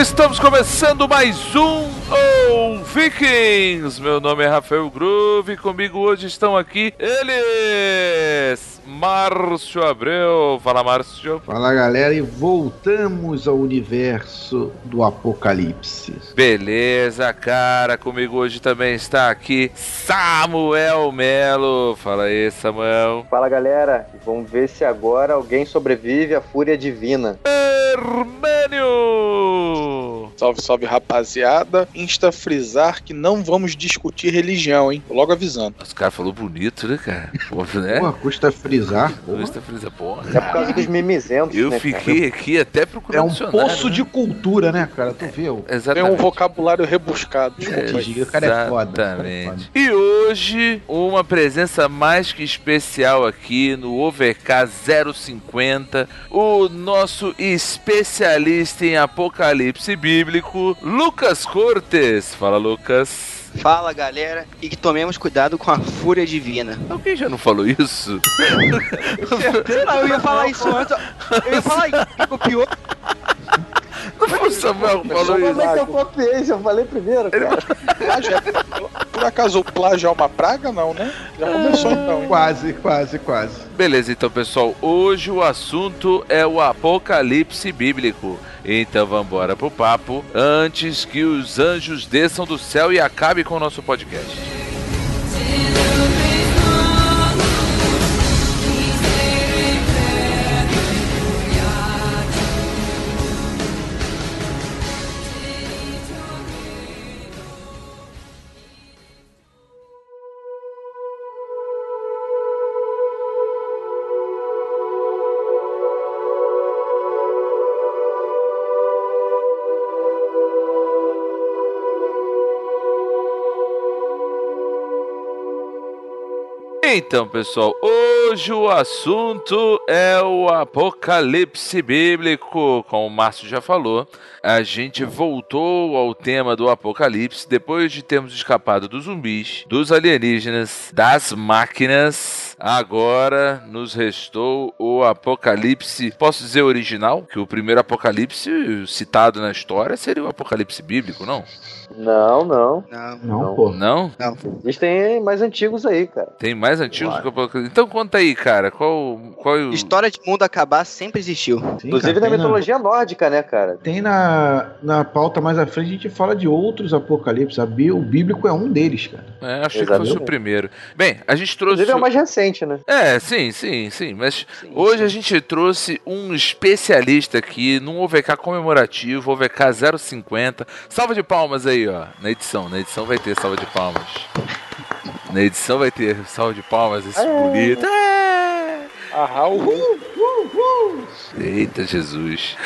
Estamos começando mais um Vikings. Meu nome é Rafael Groove e comigo hoje estão aqui eles, Márcio Abreu. Fala, Márcio. Fala, galera, e voltamos ao universo do Apocalipse. Beleza, cara. Comigo hoje também está aqui Samuel Melo. Fala aí, Samuel. Fala, galera. Vamos ver se agora alguém sobrevive à fúria divina. Hermênio. Salve, salve, rapaziada. Insta frisar que não vamos discutir religião, hein? Tô logo avisando. Os caras falou bonito, né, cara? Pô, né? Porra, custa frisar. porra. Custa frisa, porra. É por causa dos mimizentos, Eu né, fiquei aqui até É procurando um dicionário, poço né? de cultura, né, cara? Tu o Tem Exatamente. um vocabulário rebuscado. Desculpa. Gigi, o cara é foda. o cara é foda. Exatamente. E hoje, uma presença mais que especial aqui no OVK 050, o nosso especialista em apocalipse bíblico, Lucas Cortes. Fala, Lucas. Fala galera, e que tomemos cuidado com a fúria divina. Alguém já não falou isso? Eu ia falar isso antes, eu ia falar isso, me copiou. Não foi o Samuel que falou Como isso? é que eu copiei? Já falei primeiro, cara. Plágio é- Por acaso o plágio é uma praga? Não, né? Já começou então, hein? Quase, quase, quase. Beleza, então pessoal, hoje o assunto é o apocalipse bíblico. Então vambora pro papo antes que os anjos desçam do céu e acabe com o nosso podcast. Então, pessoal, hoje o assunto é o apocalipse bíblico. Como o Márcio já falou, a gente voltou ao tema do apocalipse depois de termos escapado dos zumbis, dos alienígenas, das máquinas. Agora nos restou o apocalipse, posso dizer original, que o primeiro apocalipse citado na história seria o apocalipse bíblico, não? Não, não. Não, Não, Não. pô. Não? Existem mais antigos aí, cara. Tem mais antigos Claro. que o apocalipse. Então conta aí, cara, qual, qual é o história de mundo acabar sempre existiu. Sim, Inclusive cara, na mitologia nórdica, né, cara? Tem na, na pauta mais à frente, a gente fala de outros apocalipses. O bíblico é um deles, cara. É, achei que fosse o Exatamente. primeiro. Bem, a gente trouxe. Inclusive é o mais recente, né? É, sim, sim, sim. Mas hoje a gente trouxe um especialista aqui num OVK comemorativo, OVK 050. Salva de palmas aí, ó. Na edição. Na edição vai ter salva de palmas. Na edição vai ter salva de palmas, esse É. bonito. É. Ahá, uhul. Eita Jesus.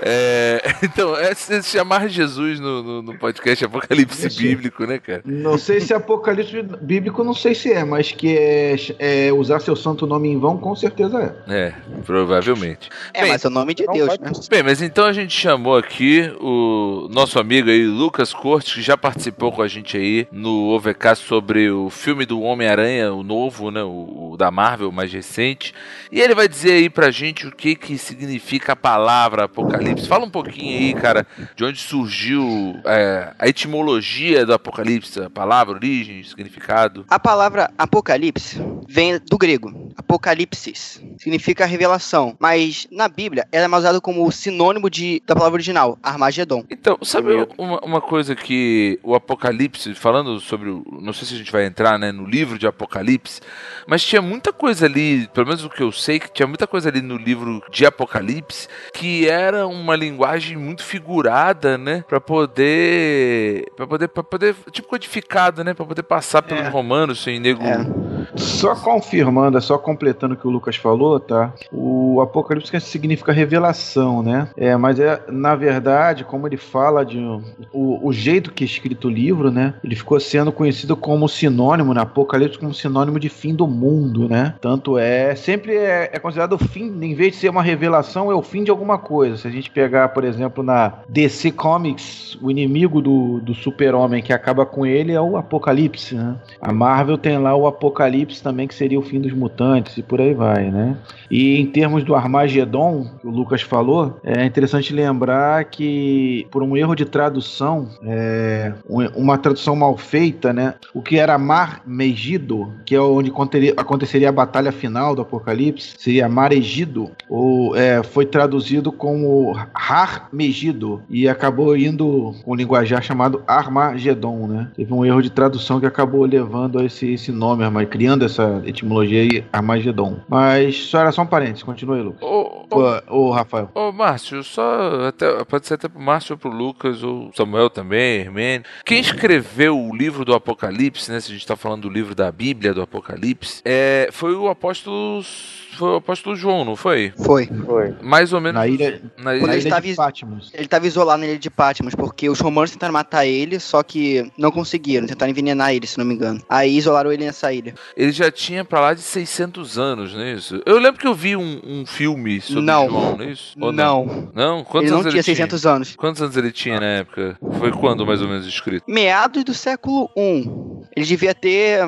É, então, é se chamar Jesus no, no, no podcast Apocalipse Isso. Bíblico, né, cara? Não sei se é apocalipse bíblico, não sei se é, mas que é, é usar seu santo nome em vão, com certeza é. É, provavelmente. É, Bem, mas é o nome de Deus, né? Bem, mas então a gente chamou aqui o nosso amigo aí, Lucas Cortes, que já participou com a gente aí no OVK sobre o filme do Homem-Aranha, o novo, né, o, o da Marvel, mais recente. E ele vai dizer aí pra gente o que que significa a palavra Apocalipse. Fala um pouquinho aí, cara, de onde surgiu é, a etimologia do Apocalipse, a palavra, origem, significado. A palavra apocalipse vem do grego, apocalipsis, significa revelação, mas na Bíblia ela é mais usada como sinônimo de, da palavra original, Armagedon. Então, sabe uma, uma coisa que o Apocalipse, falando sobre o. Não sei se a gente vai entrar né, no livro de Apocalipse, mas tinha muita coisa ali, pelo menos o que eu sei, que tinha muita coisa ali no livro de Apocalipse que era uma linguagem muito figurada, né? Pra poder. Pra poder. Pra poder. Tipo codificada, né? Pra poder passar pelos É. romanos sem nego. É. Só confirmando, só completando o que o Lucas falou, tá? O Apocalipse significa revelação, né? É, mas é, na verdade, como ele fala de um- o, o jeito que é escrito o livro, né? Ele ficou sendo conhecido como sinônimo, né? Apocalipse como sinônimo de fim do mundo, né? Tanto é, sempre é, é considerado o fim, em vez de ser uma revelação, é o fim de alguma coisa. Se a gente pegar, por exemplo, na DC Comics, o inimigo do, do super-homem que acaba com ele é o Apocalipse, né? A Marvel tem lá o Apocalipse também, que seria o fim dos mutantes e por aí vai, né? E em termos do Armagedon, que o Lucas falou, é interessante lembrar que por um erro de tradução, é, um- uma tradução mal feita, né? O que era Mar Megido, que é onde aconteceria a batalha final do Apocalipse, seria Maregido, ou é, foi traduzido como Har Megido e acabou indo com um linguajar chamado Armagedon, né? Teve um erro de tradução que acabou levando a esse, esse nome, criando essa etimologia aí, Armagedon. Mas só era só um parênteses, continue aí, Lucas. Ô, ô, Ô, ô, Rafael. Ô, Márcio, só. Até, pode ser até pro Márcio ou pro Lucas, ou Samuel também, Hermênio. Quem escreveu o livro do Apocalipse, né? Se a gente tá falando do livro da Bíblia do Apocalipse, é, foi o apóstolo. Foi o apóstolo João, não foi? Foi. Foi. Mais ou menos. Na ilha, Na na ilha. ele ilha estava de Patmos. Ele estava isolado na ilha de Patmos, porque os romanos tentaram matar ele, só que não conseguiram. Tentaram envenenar ele, se não me engano. Aí isolaram ele nessa ilha. Ele já tinha pra lá de 600 anos, não é isso? Eu lembro que eu vi um, um filme sobre Não. João, não é isso? Ou não. Não? Quantos ele não anos tinha 600 anos. Quantos anos ele tinha na época? Foi quando mais ou menos escrito? Meados do século I. Ele devia ter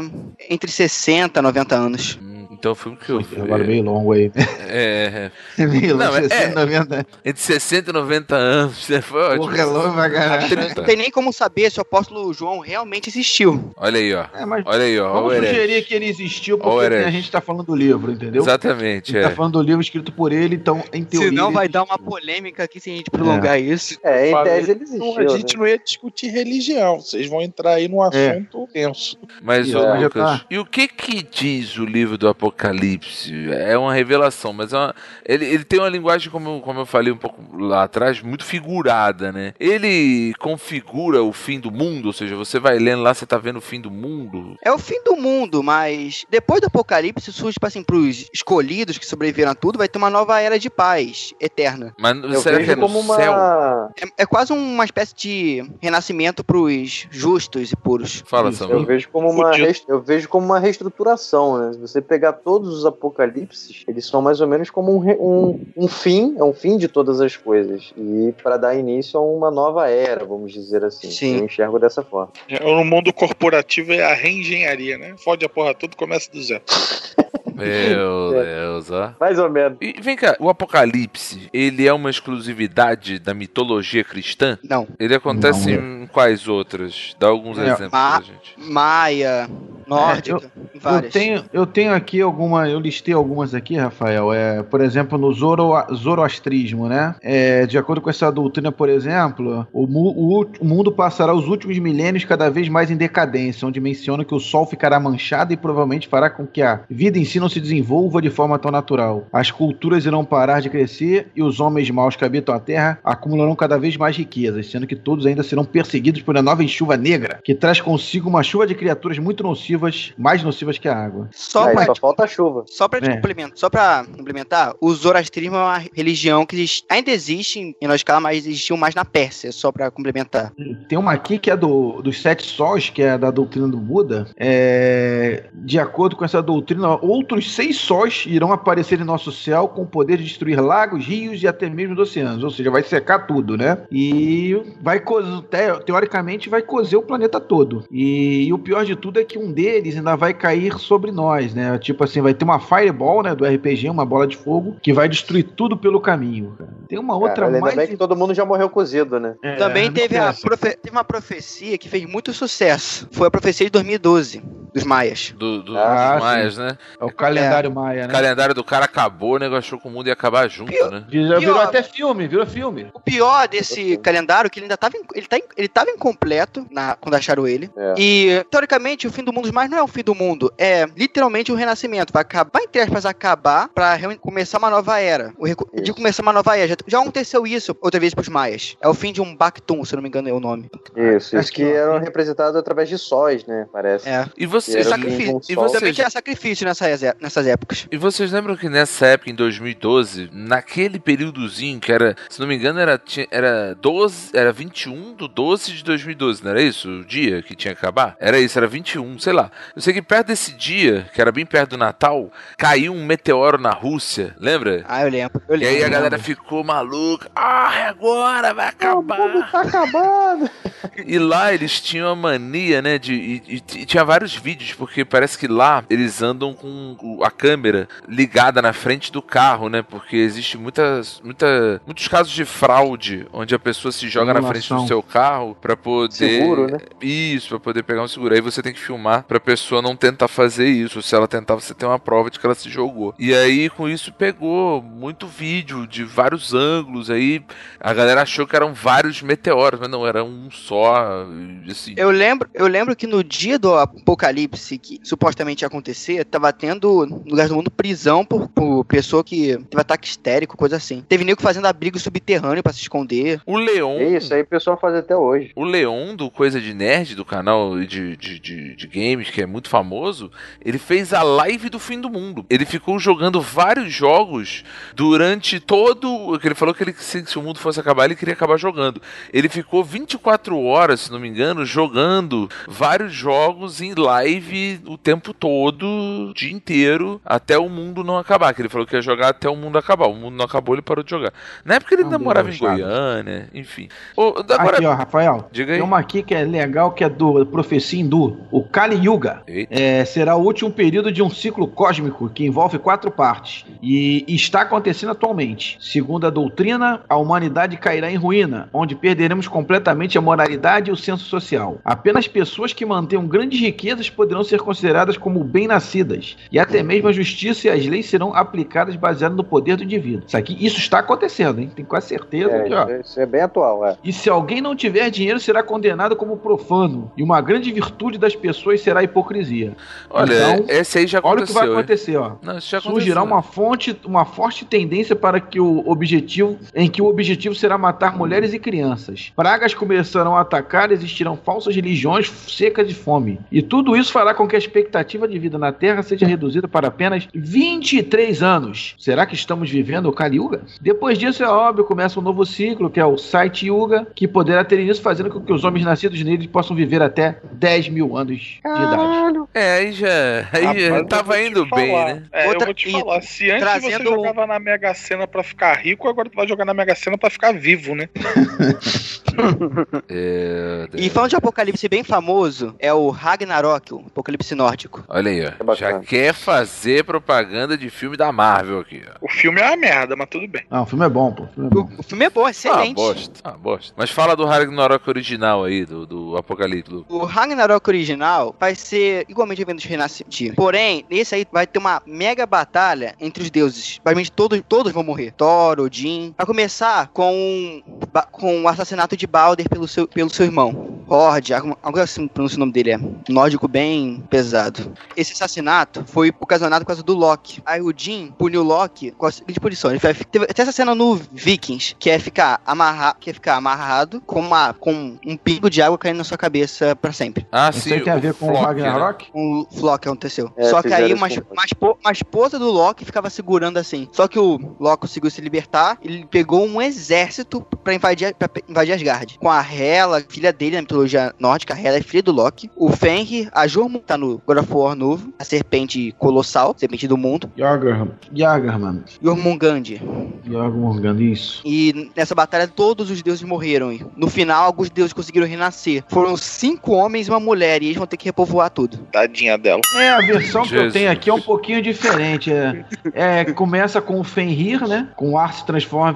entre 60 e 90 anos. Então foi o que eu vi. Agora meio longo aí. É, É meio Não, longo, é- 60, 90. entre 60 e 90 anos, né? Foi ótimo. Porra, é longo pra caralho. Não tem nem como saber se o apóstolo João realmente existiu. Olha aí, ó. É, mas Olha aí, ó. vamos sugerir que ele existiu porque a gente tá falando do livro, entendeu? Exatamente, A gente é. tá falando do livro escrito por ele, então, em teoria. Senão vai dar uma polêmica aqui se a gente prolongar isso. É, em tese ele Então, existiu. a gente né? não ia discutir religião. Vocês vão entrar aí num É. assunto tenso. Mas, ô Lucas, tá. e o que que diz o livro do Apocalipse? É uma revelação, mas é uma- ele, ele tem uma linguagem, como, como eu falei um pouco lá atrás, muito figurada, né? Ele configura o fim do mundo, ou seja, você vai lendo lá, você tá vendo o fim do mundo. É o fim do mundo, mas depois do apocalipse surge, tipo assim, pros escolhidos que sobreviveram a tudo, vai ter uma nova era de paz eterna. Mas Eu será que é como uma. céu? É, é quase uma espécie de renascimento pros justos e puros. Fala, Isso. Eu Samuel. vejo como uma eu vejo como uma reestruturação, né? Se você pegar todos os apocalipses, eles são mais ou menos como um, um, um fim, é um fim de todas as coisas e para dar início a uma nova era, vamos dizer assim. Sim. Eu enxergo dessa forma. No mundo corporativo é a reengenharia, né? Fode a porra toda começa do zero. Meu Deus, ó. Mais ou menos. E vem cá, o Apocalipse, ele é uma exclusividade da mitologia cristã? Não. Ele acontece Não. em quais outras? Dá alguns É, exemplos ma- pra gente. Maia, nórdica, Eu várias. tenho, eu tenho aqui alguma, eu listei algumas aqui, Rafael. É, por exemplo, no Zoro, zoroastrismo, né? É, de acordo com essa doutrina, por exemplo, o, mu- o o mundo passará os últimos milênios cada vez mais em decadência, onde menciona que o Sol ficará manchado e provavelmente fará com que a vida em si não se desenvolva de forma tão natural. As culturas irão parar de crescer e os homens maus que habitam a Terra acumularão cada vez mais riquezas, sendo que todos ainda serão perseguidos por uma nova chuva negra, que traz consigo uma chuva de criaturas muito nocivas, mais nocivas que a água. Só Aí pra, só falta chuva. só pra É. complementar, só pra complementar, o zoroastrismo é uma religião que existe- ainda existe em escala, mas existiu mais na Pérsia, só pra complementar. Tem uma aqui que é do, dos sete sóis, que é da doutrina do Buda. É, de acordo com essa doutrina, outros seis sóis irão aparecer em nosso céu com o poder de destruir lagos, rios e até mesmo os oceanos. Ou seja, vai secar tudo, né? E vai cozer, te- teoricamente vai cozer o planeta todo. E, e o pior de tudo é que um deles ainda vai cair sobre nós, né? Tipo assim, vai ter uma fireball, né, do RPG, uma bola de fogo, que vai destruir tudo pelo caminho. cara. Tem uma outra Cara, ainda mais bem que todo mundo já morreu cozido, né? É, Também teve, a profe- teve uma profecia que fez muito sucesso. Foi a profecia de 2012, dos maias. Do, do, Ah, dos maias, né? É o calendário maia, O né? calendário do cara acabou, o negócio achou que o mundo ia acabar junto, Pior- né? Já virou Pior. até filme, virou filme. O pior desse calendário é que ele ainda estava ele, tá, in- ele tava incompleto na, quando acharam ele. É. E, teoricamente, o fim do mundo mais não é o fim do mundo, é literalmente o renascimento. Vai acabar, entre aspas, acabar pra começar uma nova era. O de Isso. começar uma nova era. Já, já aconteceu isso outra vez pros maias. É o fim de um Bactum, se não me engano é o nome. Isso, isso que ó. eram representados através de sóis, né? Parece. É. E vocês, Era Sacrifício. um e Também tinha sacrifício nessas, é- nessas épocas. e vocês lembram que nessa época, em 2012, naquele períodozinho que era, se não me engano, era, tinha- era 12, era 21 do 12 de 2012, não era isso? O dia que tinha que acabar? Era isso, era 21, sei lá. Eu sei que perto desse dia, que era bem perto do Natal, caiu um meteoro na Rússia, lembra? Ah, eu lembro. Eu E lembro. aí a galera ficou maluca. Ah, é agora vai acabar. Tá acabando! E lá eles tinham a mania, né, de. E, e- e tinha vários vídeos porque parece que lá eles andam com o- a câmera ligada na frente do carro, né? Porque existe muitas, muita, muitos casos de fraude onde a pessoa se joga na frente do Simulação. seu carro pra poder Seguro, né? isso, pra poder pegar um seguro. Aí você tem que filmar pra pessoa não tentar fazer isso. Se ela tentar, você tem uma prova de que ela se jogou. E aí, com isso, pegou muito vídeo de vários ângulos. Aí a galera achou que eram vários meteoros, mas não, era um só. Assim, Eu lembro, eu lembro que no dia do apocalipse que supostamente ia acontecer, tava tendo no lugar do mundo prisão por, por pessoa que teve ataque histérico, coisa assim. Teve nego fazendo abrigo subterrâneo pra se esconder. O Leon. É isso aí o pessoal faz até hoje. O Leon do Coisa de Nerd, do canal de, de, de, de games, que é muito famoso, ele fez a live do fim do mundo. Ele ficou jogando vários jogos durante todo. que Ele falou que ele, se, se o mundo fosse acabar, ele queria acabar jogando. Ele ficou 24 horas, se não me engano, jogando vários jogos em live o tempo todo, o dia inteiro, até o mundo não acabar. Que ele falou que ia jogar até o mundo acabar. O mundo não acabou, ele parou de jogar. Na época ele ainda morava em. Goiânia, enfim. Ô, agora, Aqui, ó, Rafael. diga aí. Tem uma aqui que é legal, que é do Profecia Hindu. O Kali Yuga. É, será o último período de um ciclo cósmico que envolve quatro partes e está acontecendo atualmente. Segundo a doutrina, a humanidade cairá em ruína, onde perderemos completamente a moralidade e o senso social. Apenas pessoas que mantenham grandes riquezas poderão ser consideradas como bem-nascidas, e até mesmo a justiça e as leis serão aplicadas baseadas no poder do indivíduo. Isso aqui, isso está acontecendo, hein? Tem quase certeza É, aqui, ó. isso, é, é bem atual, é. E se alguém não tiver dinheiro, será condenado como profano. E uma grande virtude das pessoas será a hipocrisia. Olha, Então, esse aí já Olha o que vai aconteceu. hein? acontecer, ó. Não, isso já Surgirá aconteceu. uma fonte, uma forte tendência para que o objetivo, em que o objetivo será matar mulheres e crianças. Pragas começarão a atacar, existirão falsas religiões secas de fome. E tudo isso fará com que a expectativa de vida na Terra seja reduzida para apenas 23 anos. Será que estamos vivendo o Kali Yuga? Depois disso, é óbvio, começa um novo ciclo, que é o Site Yuga, que poderá ter início fazendo com que os homens nascidos nele possam viver até 10 mil anos de idade. É, aí já. Aí Rapaz, já tava indo bem, falar. né? É, Outra- eu vou te e falar. Se antes trazendo você jogava na Mega Sena pra ficar rico, agora tu vai jogar na Mega Sena pra ficar vivo, né? É, E falando de apocalipse bem famoso, é o Ragnarok, o apocalipse nórdico. Olha aí, É ó. bacana. Já quer fazer propaganda de filme da Marvel aqui, ó. O filme é uma merda, mas tudo bem. Não, o filme é bom, pô. O filme é bom. O, o filme é bom, Ah, excelente. bosta. Ah, bosta. Mas fala do Ragnarok original aí, do, do Apocalipse. Lu. O Ragnarok original vai ser igualmente eventos renascentes. Porém, nesse aí vai ter uma mega batalha entre os deuses. Basicamente todos, todos vão morrer. Thor, Odin. Vai começar com, com o assassinato de Balder pelo seu, pelo seu irmão. Horde, algo assim pronuncia o nome dele. É nórdico bem pesado. Esse assassinato foi ocasionado por causa do Loki. Aí Odin puniu Loki com a seguinte punição. Ele vai, teve até essa cena no Vikings, que é ficar, amarra, que é ficar amarrado com, uma, com um pingo de água caindo na sua cabeça pra sempre. Ah, Isso sim. tem a ver com o Flock, Um Flock aconteceu. É, Só que aí uma, uma, uma esposa do Loki ficava segurando assim. Só que o Loki conseguiu se libertar. Ele pegou um exército pra invadir, pra invadir Asgard. Com a Hela, filha dele na mitologia nórdica. A Hela é filha do Loki. O Fenrir, a Jormungand tá no God of War novo. A serpente colossal, serpente do mundo. Jorger, Jorgerman. Jormungand. Jormungand, isso. E nessa batalha todos os deuses morreram. E no final, alguns deuses conseguiram renascer. Foram cinco homens e uma mulher. E eles vão ter que repovoar tudo. Tadinha dela. É, a versão que eu Jesus. tenho aqui é um pouquinho diferente. É, é, começa com o Fenrir, né? Com o ar se transforma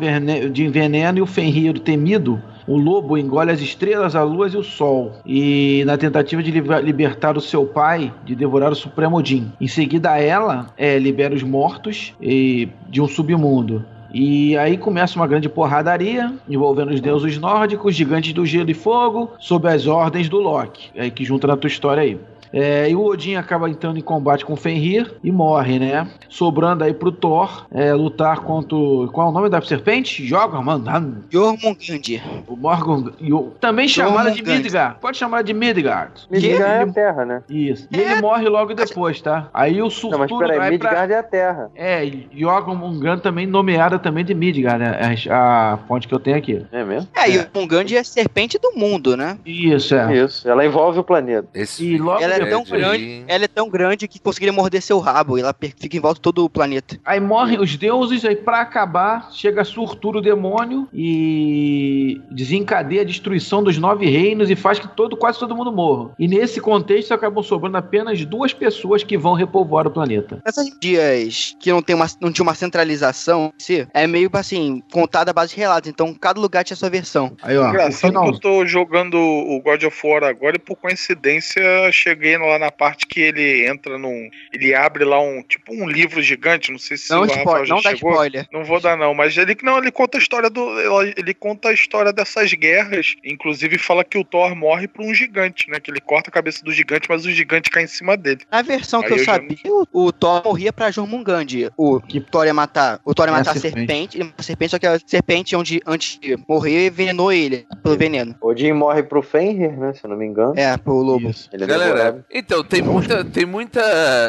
de veneno e o Fenrir, o temido, o lobo engole as estrelas, a lua e o sol. E na tentativa de liber- libertar o seu pai, de devorar o Supremo Odin. Em seguida, ela é, libera os mortos e, de um submundo. E aí começa uma grande porradaria envolvendo os deuses nórdicos, gigantes do gelo e fogo, sob as ordens do Loki. É aí que junta na tua história aí. É, e o Odin acaba entrando em combate com o Fenrir e morre, né? Sobrando aí pro Thor é, lutar contra. o- Qual é o nome da serpente? Jormungand. Jormungand. O Morgan. Também chamada de. Midgard. Pode chamar de Midgard. Midgard é a Terra, né? Isso. E ele morre logo depois, tá? Aí o Não, mas surtudo peraí, vai pra. Midgard é a Terra. É, Jormungand também nomeada também de Midgard, né? A, a fonte que eu tenho aqui. É mesmo? É, e o Jormungand é a serpente do mundo, né? Isso, é. Isso. Ela envolve o planeta. Esse E logo Ela ela é tão grande, ela é tão grande que conseguiria morder seu rabo e ela fica em volta de todo o planeta. Aí morrem os deuses, aí pra acabar, chega Surtur o demônio e desencadeia a destruição dos nove reinos e faz que todo, quase todo mundo morra. E nesse contexto acabam sobrando apenas duas pessoas que vão repovoar o planeta. Nessas dias que não, tem uma, não tinha uma centralização, é meio assim, contada a base de relatos. Então cada lugar tinha sua versão. Aí, ó, Engraçado que eu tô jogando o God of War agora e por coincidência cheguei lá na parte que ele entra num. Ele abre lá um. Tipo um livro gigante, não sei se Não, o Rafael spoiler, já não dá chegou. spoiler. Não vou dar, não, mas ele não, ele conta a história do. Ele, ele conta a história dessas guerras. Inclusive fala que o Thor morre por um gigante, né? Que ele corta a cabeça do gigante, mas o gigante cai em cima dele. Na versão Aí que eu, eu sabia, o, o Thor morria pra Jormungand. O Que- Thor ia matar. O Thor ia É a matar a serpente. a serpente, só que a serpente, onde, antes de morrer, envenenou ele pelo veneno. Odin morre pro Fenrir, né? Se eu não me engano. É, pro lobo. É Galera, então, tem muita, tem muita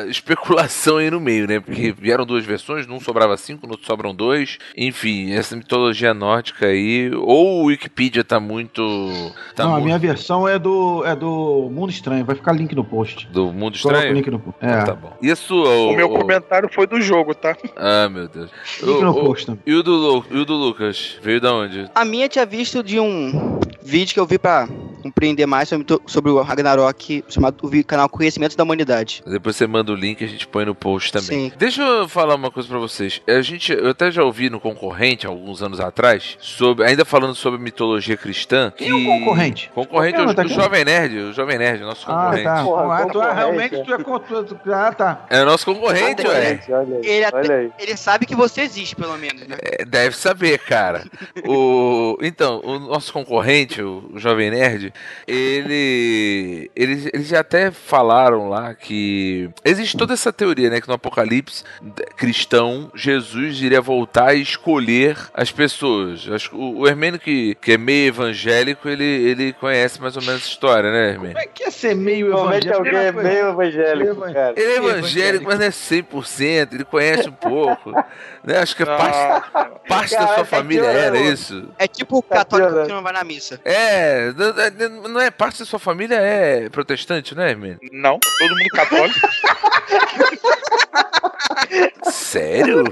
especulação aí no meio, né? Porque vieram duas versões, num sobrava cinco, no outro sobram dois. Enfim, essa mitologia nórdica aí. Ou o Wikipedia tá muito. Tá não, a muito minha versão é do, é do Mundo Estranho. Vai ficar link no post. do mundo Coloca o estranho. link no post. É, Tá bom. Isso, o, O meu comentário foi do jogo, tá? Ah, meu Deus. link O- no o- post. E o do, Lu- e o do Lucas? Veio da onde? A minha tinha visto de um vídeo que eu vi pra compreender mais sobre, sobre o Ragnarok, chamado o canal Conhecimentos da Humanidade. Depois você manda o link e a gente põe no post também. Sim. Deixa eu falar uma coisa pra vocês. A gente, eu até já ouvi no concorrente alguns anos atrás, sobre, ainda falando sobre mitologia cristã. Quem é o concorrente? Concorrente Qualquer um, o, tá? Jovem Nerd, o Jovem Nerd, nosso Ah, concorrente. tá. Porra, ah, tu, ah, concorrente, realmente é. tu é contra. Ah, tá. É o nosso concorrente, ué. Olha aí. Ele até- Olha aí. Ele sabe que você existe, pelo menos, né? É, Deve saber, cara. O, então, o nosso concorrente, o, o Jovem Nerd, ele, eles, eles já até falaram lá que existe toda essa teoria, né, que no Apocalipse cristão Jesus iria voltar e escolher as pessoas. Acho que o, o Hermênio que, que é meio evangélico, ele, ele conhece mais ou menos essa história, né, Hermênio? Como é que é ser meio evangélico? alguém é Primeira meio evangélico, Meio cara. Ele é evangélico. mas não é 100%, ele conhece um pouco. né? Acho que é parte, parte da Caraca, sua família era piorou. isso. É tipo o Tá católico que não vai na missa. É, não é parte da sua família é protestante, né, Não, todo mundo católico. Sério?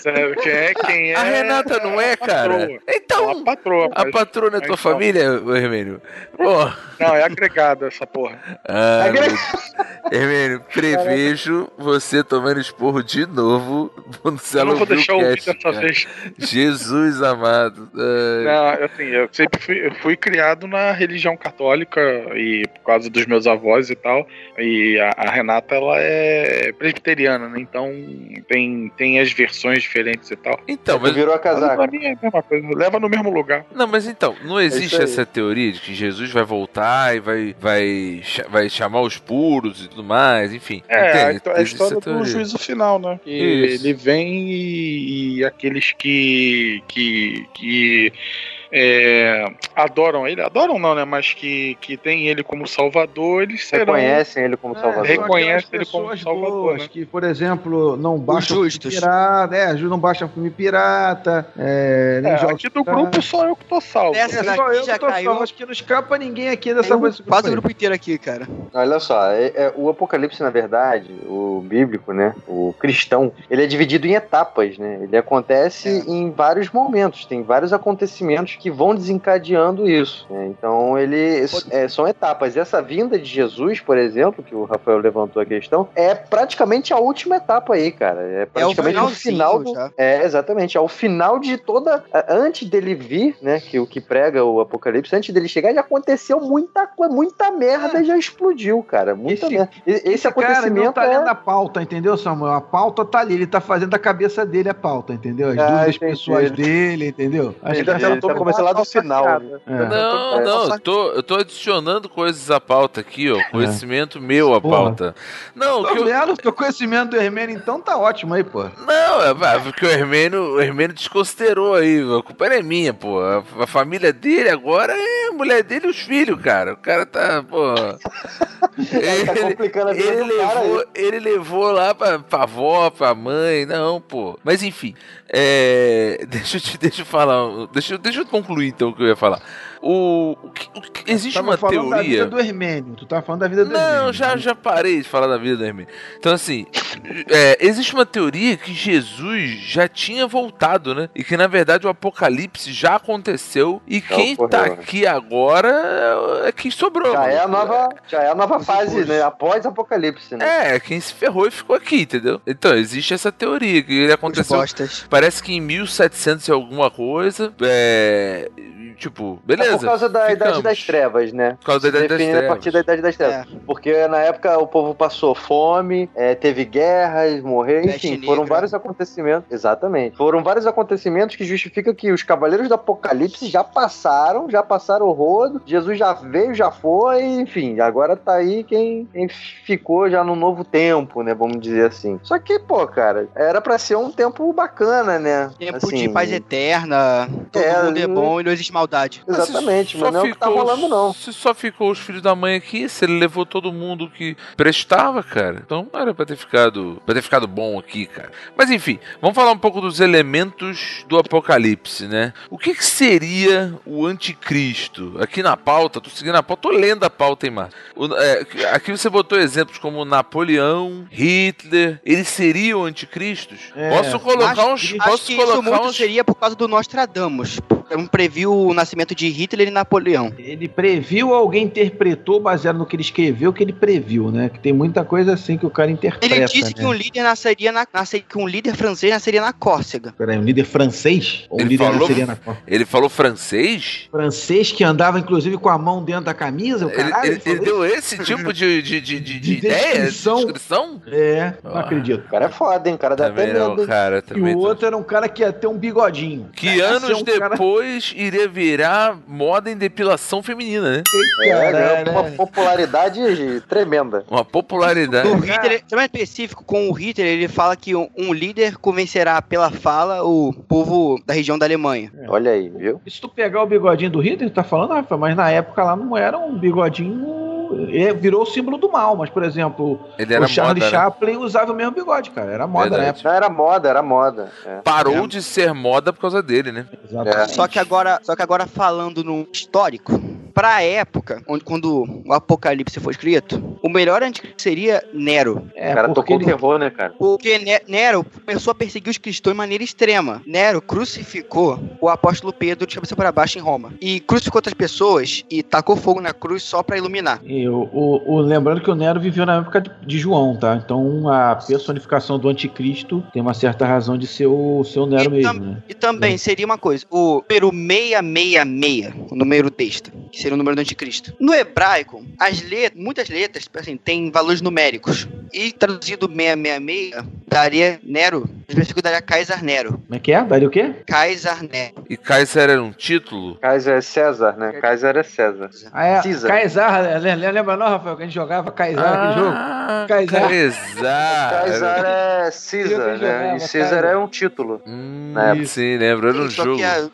Sério, quem é? Quem é? A Renata não é, cara? patroa. Então, A patroa, a patrona é tua família, Hermínio? Pô, Não, é agregado essa porra. ah, Agre- meu- Hermínio, prevejo você tomando esporro de novo no Eu não vou deixar ouvir dessa vez. Jesus amado. Ai. Não, assim, eu sempre fui, eu fui criado na religião católica e por causa dos meus avós e tal. E a, a Renata, ela é presbiteriana, né? Então tem, tem as versões diferentes e tal. Então, mas virou a casaca. mim é a mesma coisa, leva no mesmo lugar. Não, mas então, não existe aí. essa teoria de que Jesus vai voltar e vai, vai, vai chamar os puros e tudo mais, enfim. É, a, entende? a história do juízo final, né? Que Isso. ele vem e, e aqueles que. que. que é, adoram ele, adoram não, né? Mas que, que tem ele como salvador, eles serão. Reconhecem ele como É, salvador. são Reconhece aquelas ele como salvador, boas né? que, por exemplo, não baixam filme pirata, é, não baixam filme pirata, é, nem É, aqui do pirata. grupo só eu que tô salvo. Essa É, daqui só eu já que tô caiu. salvo, acho que não escapa ninguém aqui dessa um- coisa. quase o grupo inteiro aqui, cara. Olha só, é- é, o Apocalipse, na verdade, o bíblico, né? O cristão, ele é dividido em etapas, né? Ele acontece em vários momentos, tem vários acontecimentos que vão desencadeando isso. né? Então, ele é, são etapas. Essa vinda de Jesus, por exemplo, que o Rafael levantou a questão, é praticamente a última etapa aí, cara. É praticamente o finalzinho final do, já. é, exatamente. É o final de toda. a- Antes dele vir, né? Que o que prega o Apocalipse, antes dele chegar, já aconteceu muita coisa, muita merda já explodiu, cara. Muita Esse- merda. Esse, Esse cara acontecimento não tá é. lendo a pauta, entendeu, Samuel? A pauta tá ali, ele tá fazendo da cabeça dele a pauta, entendeu? As Ah, dúvidas entendi. pessoas dele, entendeu? Acho Ele que tá- é- ele tá começando lá do final. né? é. Não, É. não, eu tô, eu tô adicionando coisas à pauta aqui, ó. Conhecimento meu à Porra. pauta. Não, que Tô eu, vendo que o conhecimento do Hermênio, então, tá ótimo aí, pô. Não, é pá, porque o Hermênio, o Hermênio desconsiderou aí. A culpa não é minha, pô. A, a família dele agora é a mulher dele e os filhos, cara. O cara tá, pô. Tá complicando a vida ele levou, ele levou lá pra, pra avó, pra mãe, não, pô. Mas enfim, é, deixa, eu te, deixa eu falar, deixa, eu- deixa eu concluir então o que eu ia falar. O, o que- o que- existe uma falando da vida teoria. do Hermênio. Tu tava falando da vida do Hermênio. Não, já, já parei de falar da vida do Hermínio. Então, assim, é, existe uma teoria que Jesus já tinha voltado, né? E que, na verdade, o apocalipse já aconteceu. E quem ocorreu, tá né? aqui agora é quem sobrou. Já é a nova, já é a nova fase, né? Após Apocalipse, né? É, quem se ferrou e ficou aqui, entendeu? Então, existe essa teoria que ele aconteceu. Parece que em 1700 e alguma coisa. É. Tipo, beleza. É por causa da Idade ficamos. das Trevas, né? Por causa da Idade das Definido a Trevas. partir da Idade das Trevas. É. Porque na época o povo passou fome, é, teve guerras, morreu, Peste enfim, foram negra. vários acontecimentos. Exatamente. Foram vários acontecimentos que justificam que os Cavaleiros do Apocalipse já passaram, já passaram o rodo. Jesus já veio, já foi, enfim, agora tá aí quem, quem ficou já no novo tempo, né? Vamos dizer assim. Só que, pô, cara, era pra ser um tempo bacana, né? Tempo Assim, de paz eterna, todo É, mundo é bom e não existe maldade. Exatamente, Só mas não é o que tá ficou- rolando, não. Se só ficou os filhos da mãe aqui, se ele levou todo mundo que prestava, cara. Então não era pra ter ficado, pra ter ficado bom aqui, cara. Mas enfim, vamos falar um pouco dos elementos do apocalipse, né? O que, que seria o anticristo? Aqui na pauta, tô seguindo a pauta, tô lendo a pauta, hein, Marcos? É, aqui você botou exemplos como Napoleão, Hitler, eles seriam anticristos? É, posso colocar uns. acho Posso Acho que isso colocar muito uns. seria por causa do Nostradamus. Um previu o nascimento de Hitler e Napoleão. Ele previu, alguém interpretou baseado no que ele escreveu, que ele previu, né? Que tem muita coisa assim que o cara interpreta. Ele disse né? que um líder nasceria na, nasceria, que um líder francês nasceria na Córcega. Peraí, um líder francês? Ou um Ele líder falou- nasceria na Copa? Ele falou francês? Francês que andava, inclusive, com a mão dentro da camisa, o Ele, caralho. ele- ele falou deu esse tipo de, de, de, de, de De ideia? De descrição. descrição? É, não Ah. acredito. O cara é foda, hein? O cara dá até Também não, medo. cara. E o tô- outro era um cara que ia ter um bigodinho. Que anos um cara- depois iria virar moda em depilação feminina, né? É, Caralho, ganhou uma né? popularidade tremenda. Uma popularidade. O Hitler, ser mais específico, com o Hitler, ele fala que um, um líder convencerá pela fala o povo da região da Alemanha. Olha aí, viu? E se tu pegar o bigodinho do Hitler, tá falando, Rafa, mas na época lá não era um bigodinho. É, virou o símbolo do mal, mas, por exemplo, Ele era o Charlie moda, né? Chaplin usava o mesmo bigode, cara. Era moda Verdade. na época. Não era moda, era moda. É. Parou de ser moda por causa dele, né? Exatamente. Só que agora, só que agora falando no histórico, pra época, onde quando o Apocalipse foi escrito, o melhor anticristo seria Nero. É, o cara tocou ele- terror, né, cara? Porque Ne- Nero começou a perseguir os cristãos de maneira extrema. Nero crucificou o apóstolo Pedro de cabeça para baixo em Roma. E crucificou outras pessoas e tacou fogo na cruz só pra iluminar. E o, o- o- lembrando que o Nero viveu na época de, de João, tá? Então a personificação do anticristo tem uma certa razão de ser o seu Nero E mesmo, tam- né? E também seria uma coisa, o número 666, o número besta, que seria o número do anticristo. No hebraico, as letras, muitas letras, assim, têm valores numéricos. E traduzido 666, daria Nero, específico daria Caesar Nero. Como é que é? Daria o quê? Caesar Nero. E Kaiser era um título? Kaiser é César, né? Kaiser é César. Ah, é. Le- le- lembra não, Rafael, que a gente jogava Kaysar naquele jogo? Ah, Caesar. Caesar. Kaiser é César, né? E César é um título. Hum, Na época. sim, lembro. Era um jogo. que a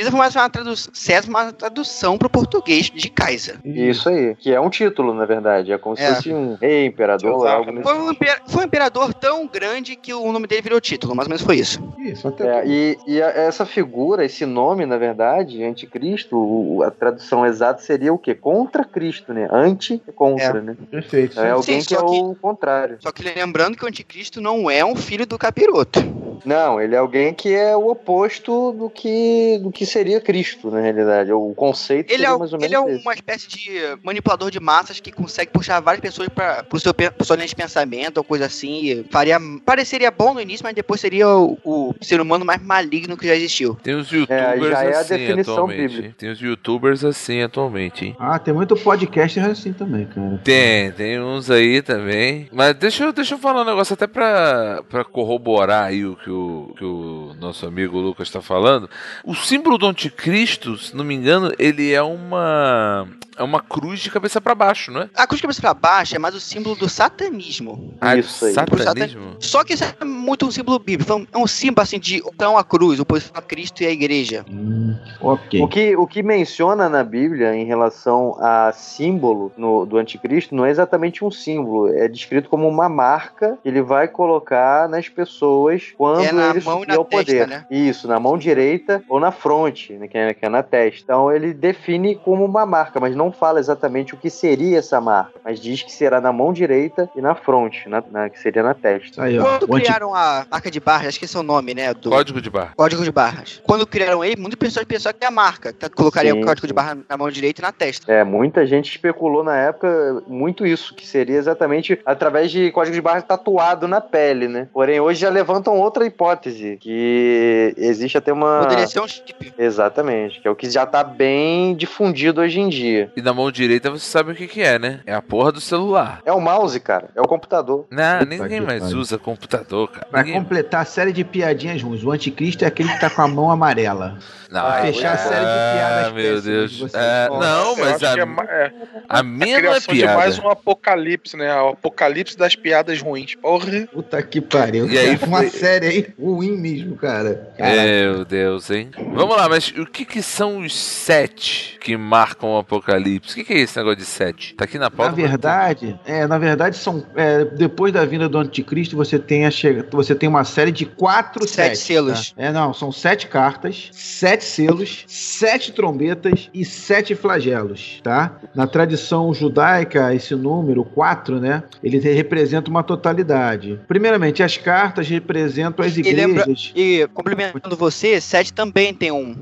Foi mais uma tradução, César foi uma tradução pro português de Kaiser. Isso aí. Que é um título, na verdade. É como se É. fosse um rei, imperador, Exato. algo nesse Foi um, imper- foi um imperador tão grande que o nome dele virou título, mais ou menos foi isso. Isso, até É, e, e a- essa figura, esse nome, na verdade, anticristo, o- a tradução exata seria o quê? Contra Cristo, né? Anti é contra, né? perfeito. É alguém Sim, que é que- o contrário. Só que lembrando que o anticristo não é um filho do capiroto. Não, ele é alguém que é o oposto do que, do que seria Cristo, na realidade. O conceito Ele seria é, mais ou ele é menos esse. uma espécie de manipulador de massas que consegue puxar várias pessoas para o seu, pro de pensamento ou coisa assim. e Faria, pareceria bom no início, mas depois seria o, o ser humano mais maligno que já existiu. Tem os youtubers já é a assim definição atualmente. bíblica. Tem os youtubers assim atualmente, hein? Ah, tem muito podcaster assim também, cara. Tem, tem uns aí também. Mas deixa eu, deixa eu falar um negócio até pra, pra corroborar aí o que o, que o nosso amigo Lucas tá falando. O símbolo do anticristo, se não me engano, ele é uma. É uma cruz de cabeça pra baixo, não é? A cruz de cabeça pra baixo é mais o símbolo do satanismo. Ah, Isso aí. Satanismo. Só que isso é muito um símbolo bíblico. Então, É um símbolo assim de então a cruz, oposição a Cristo e a igreja. Hum, ok. O que, o que menciona na Bíblia em relação a símbolo no- do anticristo não é exatamente um símbolo, é descrito como uma marca que ele vai colocar nas pessoas quando É na ele e subir ao testa, poder. né? Isso, na mão direita ou na fronte, né, que, é, que é na testa. Então ele define como uma marca, mas não fala exatamente o que seria essa marca, mas diz que será na mão direita e na fronte, na, na- que seria na testa. Aí. Quando o anti- criaram a marca de barras, acho que esse é o nome, né? Do Código de barra. código de barras. Quando criaram ele, muitas pessoas pensaram que é a marca. Que colocaria Sim, o código sim. de barra na mão direita e na testa. É, muita gente especulou na época muito isso, que seria exatamente através de código de barra tatuado na pele, né? Porém, hoje já levantam outra hipótese, que existe até uma. Poderia ser um chip. Exatamente, que é o que já tá bem difundido hoje em dia. E na mão direita você sabe o que, que é, né? É a porra do celular. É o mouse, cara, é o computador. Não, ninguém mais usa computador, cara. Pra Ninguém... completar a série de piadinhas ruins, o anticristo é aquele que tá com a mão amarela. Não, Ah, aí- fechar a série de piadas Ah, meu Deus. É, não, mas a, é ma- é, a a minha não é criação de piada. mais um apocalipse, né? O apocalipse das piadas ruins. Porra. Puta que pariu. E aí uma foi- série aí ruim mesmo, cara. Caraca. Meu Deus, hein? Vamos lá, mas o que que são os sete que marcam o apocalipse? O que que é esse negócio de sete? Tá aqui na Na pauta. verdade, é, na verdade são é, depois da vinda do anticristo você tem a chega, você tem uma série de quatro Sete setes, selos. tá? É não, são sete cartas, sete selos, sete trombetas e sete flagelos, tá? Na tradição judaica esse número quatro, né? Ele representa uma totalidade. Primeiramente as cartas representam as E lembra- igrejas. E complementando você, sete também tem um.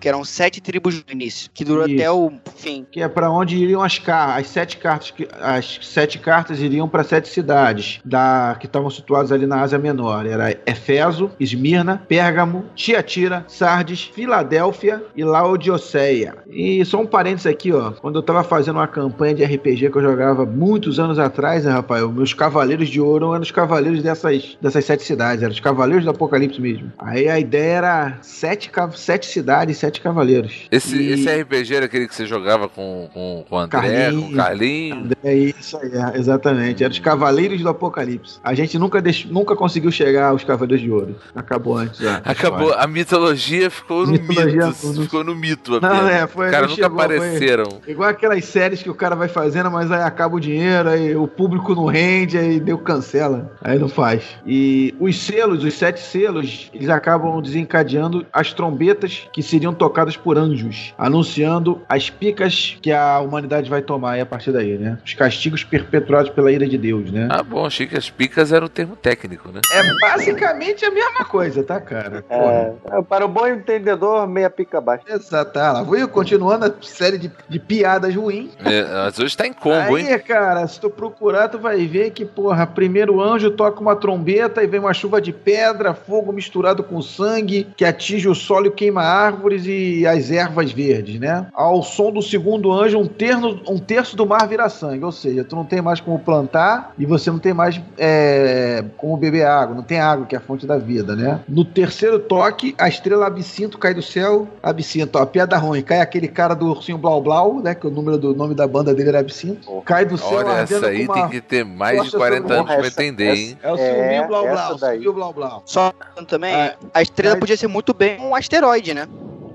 Que eram sete tribos no início. Que durou Isso. até o fim. Que é para onde iriam as cartas, as sete cartas, que as sete cartas iriam para sete cidades da que estavam situadas ali na Ásia Menor. Era Efeso, Esmirna, Pérgamo, Tiatira, Sardes, Filadélfia e Laodiceia. E só um parênteses aqui, ó. Quando eu tava fazendo uma campanha de RPG que eu jogava muitos anos atrás, né, Rafael? Meus cavaleiros de ouro eram os cavaleiros dessas, dessas sete cidades, eram os cavaleiros do Apocalipse mesmo. Aí a ideia era sete, sete cidades, sete cavaleiros. Esse, E- esse RPG era aquele que você jogava com, com, com o André, Carlinhos. com o Carlinhos. É isso aí, é, exatamente. Eram os Cavaleiros do Apocalipse. A gente nunca, deix- nunca conseguiu chegar aos Cavaleiros de Ouro. Acabou antes já. Acabou, a mitologia ficou no Mitologia mito. tudo. Ficou no mito Não, apenas. é, foi. Os caras não nunca chegou, foi apareceram. Igual aquelas séries que o cara vai fazendo, mas aí acaba o dinheiro, aí o público não rende, aí deu cancela. Aí não faz. E os selos, os sete selos, eles acabam desencadeando as trombetas que seriam tocadas por anjos, anunciando as picas que a humanidade vai tomar aí a partir daí, né? Os castigos perpetuados pela ira de Deus, né? Ah, bom, achei que as picas eram o termo técnico, né? É basicamente a mesma coisa, tá, cara? Porra. É, para o bom entendedor, meia pica abaixo. Exato, tá lá. Vou continuando a série de, de piadas ruins. É, mas hoje tá em combo, Aí, hein? cara, se tu procurar, tu vai ver que, porra, primeiro anjo toca uma trombeta e vem uma chuva de pedra, fogo misturado com sangue, que atinge o solo e queima árvores e as ervas verdes, né? Ao som do segundo anjo, um, terno, um terço do mar vira sangue. Ou seja, tu não tem mais como plantar e você não tem mais é, como beber água. Não tem água, que é a fonte da vida, né? No terceiro toque, a estrela absinto cai do céu. Absinto, ó, piada ruim. Cai aquele cara do ursinho Blau Blau, né? Que o número do nome da banda dele era Absinto. Cai do céu Olha, essa aí tem que ter mais de Nossa, 40 anos pra essa- entender, hein? É o É, Silvinho Blau essa Blau, daí. Silvinho Blau Blau. Só também, Ah, a estrela mas- podia ser muito bem um asteroide, né?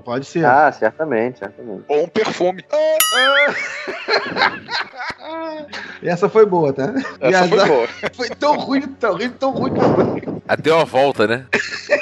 Pode ser. Ah, certamente, certamente. Ou um perfume. Essa foi boa, tá? Essa foi boa. foi tão ruim, tão ruim, tão ruim que foi. Até uma volta, né?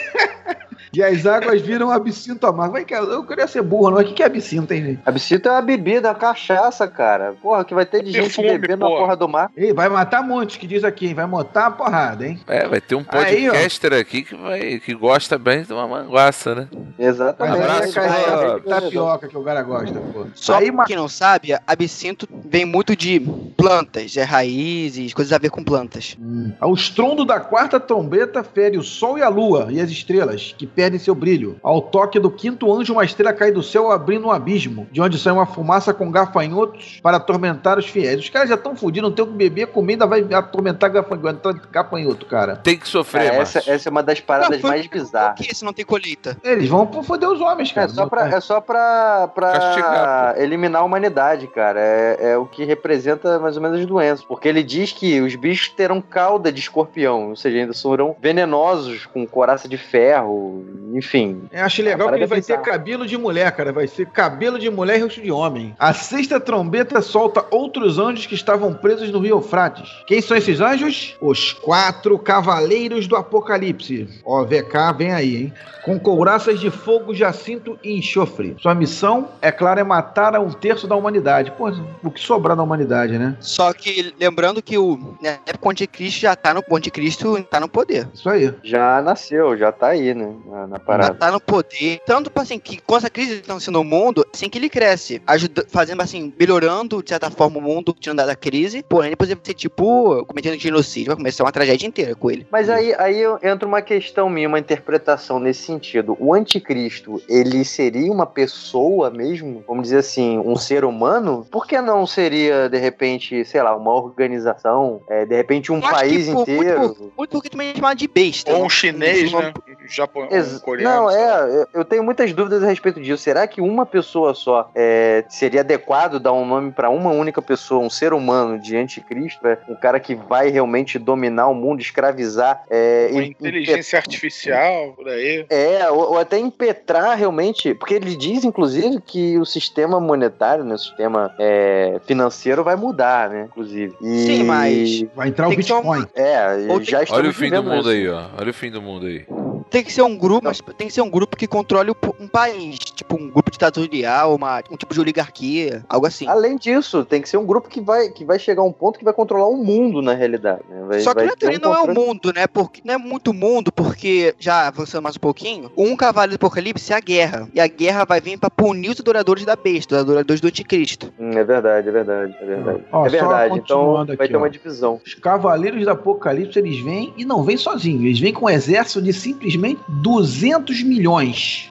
E as águas viram absinto amargo. Vai que eu queria ser burro, não. O que é absinto, hein, gente? Absinto é uma bebida, uma cachaça, cara. Porra, que vai ter de gente Perfume, bebendo na porra. porra do mar. Ei, vai matar muitos que diz aqui, hein? Vai matar a porrada, hein? É, vai ter um Aí, podcaster aqui que, vai, que gosta bem de uma manguaça, né? Exatamente. Aí Abraço, é cachaça tapioca que o cara gosta, pô. Só Aí, quem não sabe, absinto vem muito de plantas, é raízes, coisas a ver com plantas. Hum. O estrondo da quarta trombeta fere o sol e a lua e as estrelas, que perdem seu brilho. Ao toque do quinto anjo, uma estrela cai do céu abrindo um abismo, de onde sai uma fumaça com gafanhotos para atormentar os fiéis. Os caras já estão fudidos, não tem o que beber, comer, ainda vai atormentar gafanhoto, gafanhoto cara. Tem que sofrer, Cara, Márcio. essa, essa é uma das paradas Não, foi- mais Por bizarras. que se não tem colheita? Eles vão foder os homens, É cara. só pra, é só pra, pra Castigar, eliminar a humanidade, cara. É, é o que representa mais ou menos as doenças. Porque ele diz que os bichos terão cauda de escorpião, ou seja, ainda serão venenosos, com coraça de ferro, enfim. Eu acho legal que ele vai é ter cabelo de mulher, cara. Vai ser cabelo de mulher e rosto de homem. A sexta trombeta solta outros anjos que estavam presos no rio Eufrates. Quem são esses anjos? Os quatro cavaleiros do Apocalipse. Ó, VK, vem aí, hein? Com couraças de fogo, jacinto e enxofre. Sua missão, é claro, é matar a um terço da humanidade. Pô, o que sobrar da humanidade, né? Só que lembrando que o, né, o anticristo já tá no o anticristo tá no poder. Isso aí. Já nasceu, já tá aí, né? Na, parada. tá no poder. Tanto assim, que com essa crise que tá sendo no mundo, assim que ele cresce, ajuda, fazendo assim, melhorando de certa forma o mundo, tirando da- da crise, porém depois ele vai ser tipo, cometendo genocídio, vai começar uma tragédia inteira com ele. Mas aí, aí entra uma questão minha, uma interpretação nesse sentido. O anticristo, ele seria uma pessoa mesmo? Vamos dizer assim, um ser humano? Por que não seria, de repente, sei lá, uma organização? é, de repente, um Eu acho país muito inteiro? por- Muito porque também é chamado de besta. Ou né? um chinês, né? Japão, Ex- um coreano. não, é, eu tenho muitas dúvidas a respeito disso. Será que uma pessoa só é, seria adequado dar um nome pra uma única pessoa, um ser humano de anticristo? É, um cara que vai realmente dominar o mundo, escravizar. É, Uma inteligência artificial, por aí. É, ou, ou até impetrar realmente, porque ele diz, inclusive, que o sistema monetário, né, o sistema é, financeiro vai mudar, né, inclusive. E- Sim, mas- Vai entrar o Tem Bitcoin. É, Ou tem- já estamos Olha o fim do mundo isso. aí, ó. Olha o fim do mundo aí. Tem que ser um grupo, mas tem que ser um grupo que controle um país, tipo um grupo ditatorial, uma, um tipo de oligarquia, algo assim. Além disso, tem que ser um grupo que vai, que vai chegar a um ponto que vai controlar o mundo, na realidade. né? Vai, Só que vai na teoria um não é o mundo, né? Porque não é muito mundo, porque já avançando mais um pouquinho, um cavalo do apocalipse é a guerra. E a guerra vai vir pra punir os adoradores da besta, os adoradores do anticristo. Hum, é verdade, é verdade, é verdade. Ó, é verdade, então vai aqui, ter ó. uma divisão. Os cavaleiros do Apocalipse, eles vêm e não vêm sozinhos. Eles vêm com um exército de simplesmente 200 milhões.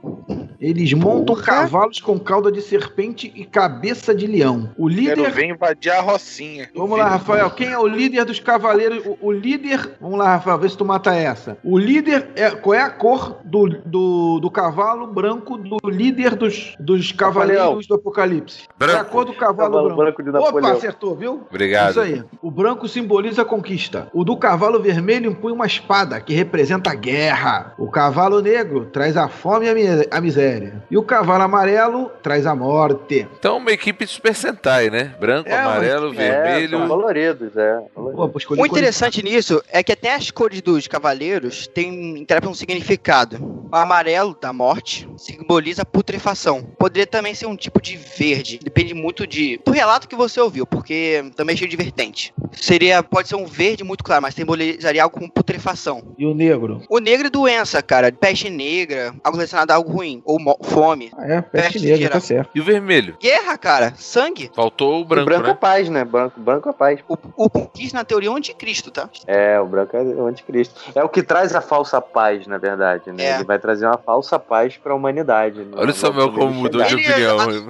Eles montam Porra. cavalos com cauda de serpente e cabeça de leão. O Quero líder... ver invadir a Rocinha. Vamos lá, Rafael. Quem é o líder dos cavaleiros? O, o líder... Vamos lá, Rafael, vê se tu mata essa. O líder... É, qual é a cor do, do, do cavalo branco do líder dos, dos cavaleiros do Apocalipse? Qual é a Branco. cor do cavalo, Cavalo branco? branco de Opa, Napoleão. acertou, viu? Obrigado. Isso aí. O branco simboliza a conquista. O do cavalo vermelho impõe uma espada, que representa a guerra. O cavalo negro traz a fome e a, mi- a miséria. E o cavalo amarelo traz a morte. Então, uma equipe de Super Sentai, né? Branco, É, amarelo, equipe- É, vermelho. são coloridos, é. Pô, pô, O cores- interessante nisso é que até as cores dos cavaleiros têm interpretam um significado. O amarelo da morte simboliza putrefação. Poderia também ser um tipo de verde. Depende muito de do relato que você ouviu, porque também é cheio de vertente. Seria pode ser um verde muito claro, mas simbolizaria algo com putrefação. E o negro? O negro é doença, cara, peste negra, algo relacionado a algo ruim ou fome. Ah, é, peste Peste negra, geral. tá certo. E o vermelho? Guerra, cara, sangue. Faltou o Branco, branco, o branco é né? paz, né? Branco, branco é paz. O, o conquista na teoria é o anticristo, tá? É, o branco é o anticristo. É o que traz a falsa paz, na verdade, né? É. Ele vai trazer uma falsa paz pra humanidade. né? Olha o Samuel Quando como mudou de é- opinião.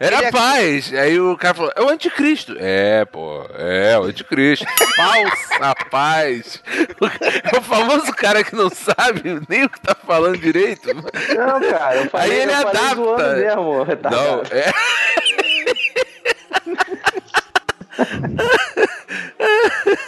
Era ele é- paz. Aí o cara falou, é o anticristo. É, pô, é o anticristo. Falsa paz. É o famoso cara que não sabe nem o que tá falando direito. Não, cara, eu falei, Aí ele eu adapta. mesmo. Tá, Não, cara. é.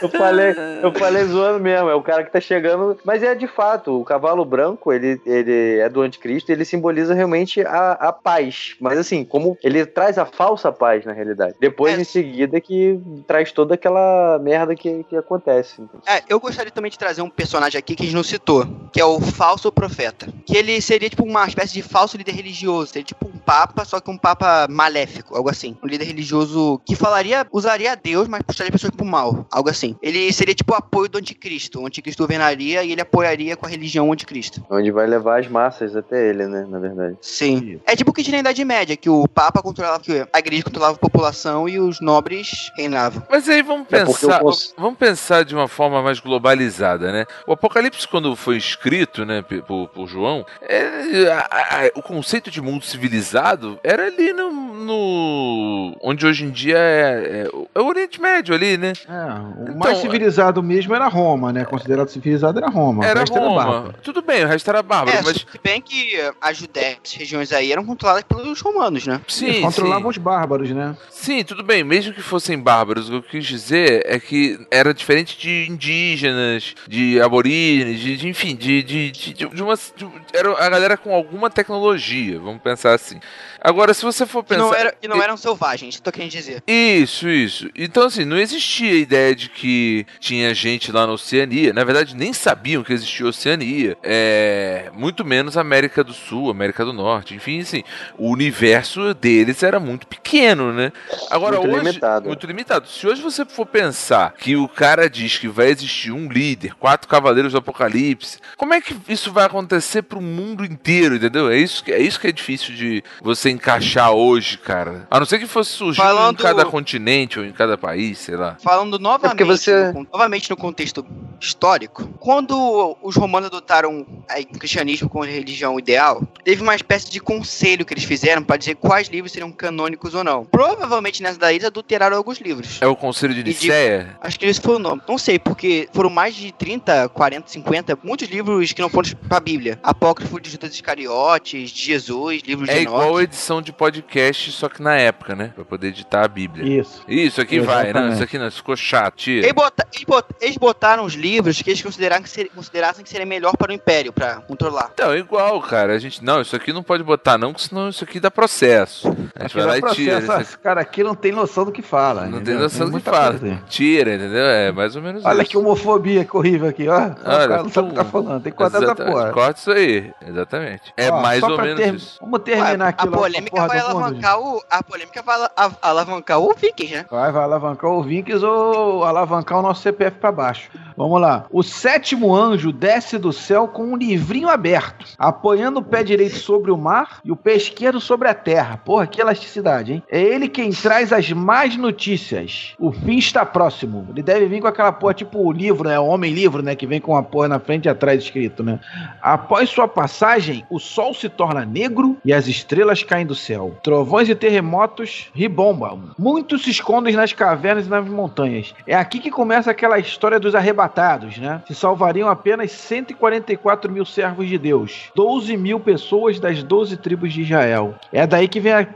Eu falei, eu falei zoando mesmo, é o cara que tá chegando. Mas é de fato, o cavalo branco, ele, ele é do anticristo, ele simboliza realmente a, a paz. Mas assim, como ele traz a falsa paz na realidade. Depois, É. em seguida, que traz toda aquela merda que, que acontece. É, eu gostaria também de trazer um personagem aqui que a gente não citou, que é o falso profeta. Que ele seria tipo uma espécie de falso líder religioso, seria tipo um papa, só que um papa maléfico, algo assim. Um líder religioso que falaria, usaria Deus, mas puxaria pessoas pro mal, algo assim. Ele seria tipo o apoio do anticristo. O anticristo governaria e ele apoiaria com a religião anticristo. Onde vai levar as massas até ele, né? Na verdade. Sim. É tipo o que tinha na Idade Média, que o papa controlava, que a igreja controlava a população e os nobres reinavam. Mas aí vamos É pensar, eu cons- vamos pensar de uma forma mais globalizada, né? O Apocalipse quando foi escrito, né, por, por João, é, a- a- o conceito de mundo civilizado era ali no, no- onde hoje em dia é, é é o Oriente Médio ali, né? É, o Então, mais civilizado mesmo era Roma, né? Considerado civilizado era Roma. Era O resto Roma. bárbaro. Tudo bem, o resto era bárbaro, É, mas se bem que a Judéia, as regiões aí eram controladas pelos romanos, né? sim, Eles controlavam sim. os bárbaros, né? Sim, tudo bem, mesmo que fossem bárbaros, o que eu quis dizer é que era diferente de indígenas, de aborígenes, de, de- enfim, de, de, de, de- de uma. de- era a galera com alguma tecnologia, vamos pensar assim. Agora, se você for pensar. não, era, que não eram selvagens, tô querendo dizer. Isso, isso. Então, assim, não existia a ideia de que tinha gente lá na Oceania. Na verdade, nem sabiam que existia Oceania. É, muito menos América do Sul, América do Norte. Enfim, assim, o universo deles era muito pequeno, né? Agora, Muito hoje. limitado. Muito limitado. Se hoje você for pensar que o cara diz que vai existir um líder, quatro cavaleiros do apocalipse, como é que isso vai acontecer pro mundo inteiro, entendeu? É isso, que- é isso que é difícil de você encaixar hoje, cara. A não ser que fosse surgir Falando- em cada continente ou em cada país, sei lá. Falando novamente, É você- no, novamente no contexto histórico, quando os romanos adotaram a- o cristianismo como religião ideal, teve uma espécie de conselho que eles fizeram para dizer quais livros seriam canônicos ou não. Provavelmente nessa daí eles adulteraram alguns livros. É o Conselho de Nicéia? Acho que esse foi o nome. Não sei, porque foram mais de 30, 40, 50, muitos livros que não foram pra Bíblia. Apócrifo de Judas Iscariotes, de Jesus, livros É de igual Enoque. edição de podcast, só que na época, né? Pra poder editar a Bíblia. Isso. Isso aqui vai, não, Exatamente. isso aqui não, ficou chato, tira. Eles, bota- eles bot- eles botaram os livros que eles consideraram que ser- considerassem que seria melhor para o Império, pra controlar. Então, é igual, cara. A gente, não, isso aqui não pode botar, não, porque senão isso aqui dá processo. A gente Aqui vai lá e tira. processo, isso. Esse cara aqui não tem noção do que fala. Não tem entendeu? noção do que fala. coisa. Tira, entendeu? É mais ou menos Olha isso. que homofobia que horrível aqui, ó. o cara não sabe o que tá falando. Tem que cortar essa Exatamente, porra. Corta isso aí, exatamente. É Ó, mais ou menos ter- isso. Vamos terminar aqui a polêmica vai alavancar o. A polêmica vai alavancar o Vikings, né? Vai, vai alavancar o Vinks ou alavancar o nosso CPF pra baixo. Vamos lá. O sétimo anjo desce do céu com um livrinho aberto, apoiando o pé direito sobre o mar e o pé esquerdo sobre a terra. Porra, que elasticidade, hein? É ele quem traz as más notícias. O fim está próximo. Ele deve vir com aquela porra, tipo o livro, né? O Homem-Livro, né? Que vem com a porra na frente e atrás escrito, né? Após sua passagem, o sol se torna negro e as estrelas caem do céu. Trovões e terremotos ribombam. Muitos se escondem nas cavernas e nas montanhas. É aqui que começa aquela história dos arrebatados, né? Se salvariam apenas 144 mil servos de Deus, 12 mil pessoas das 12 tribos de Israel. É daí que vem a,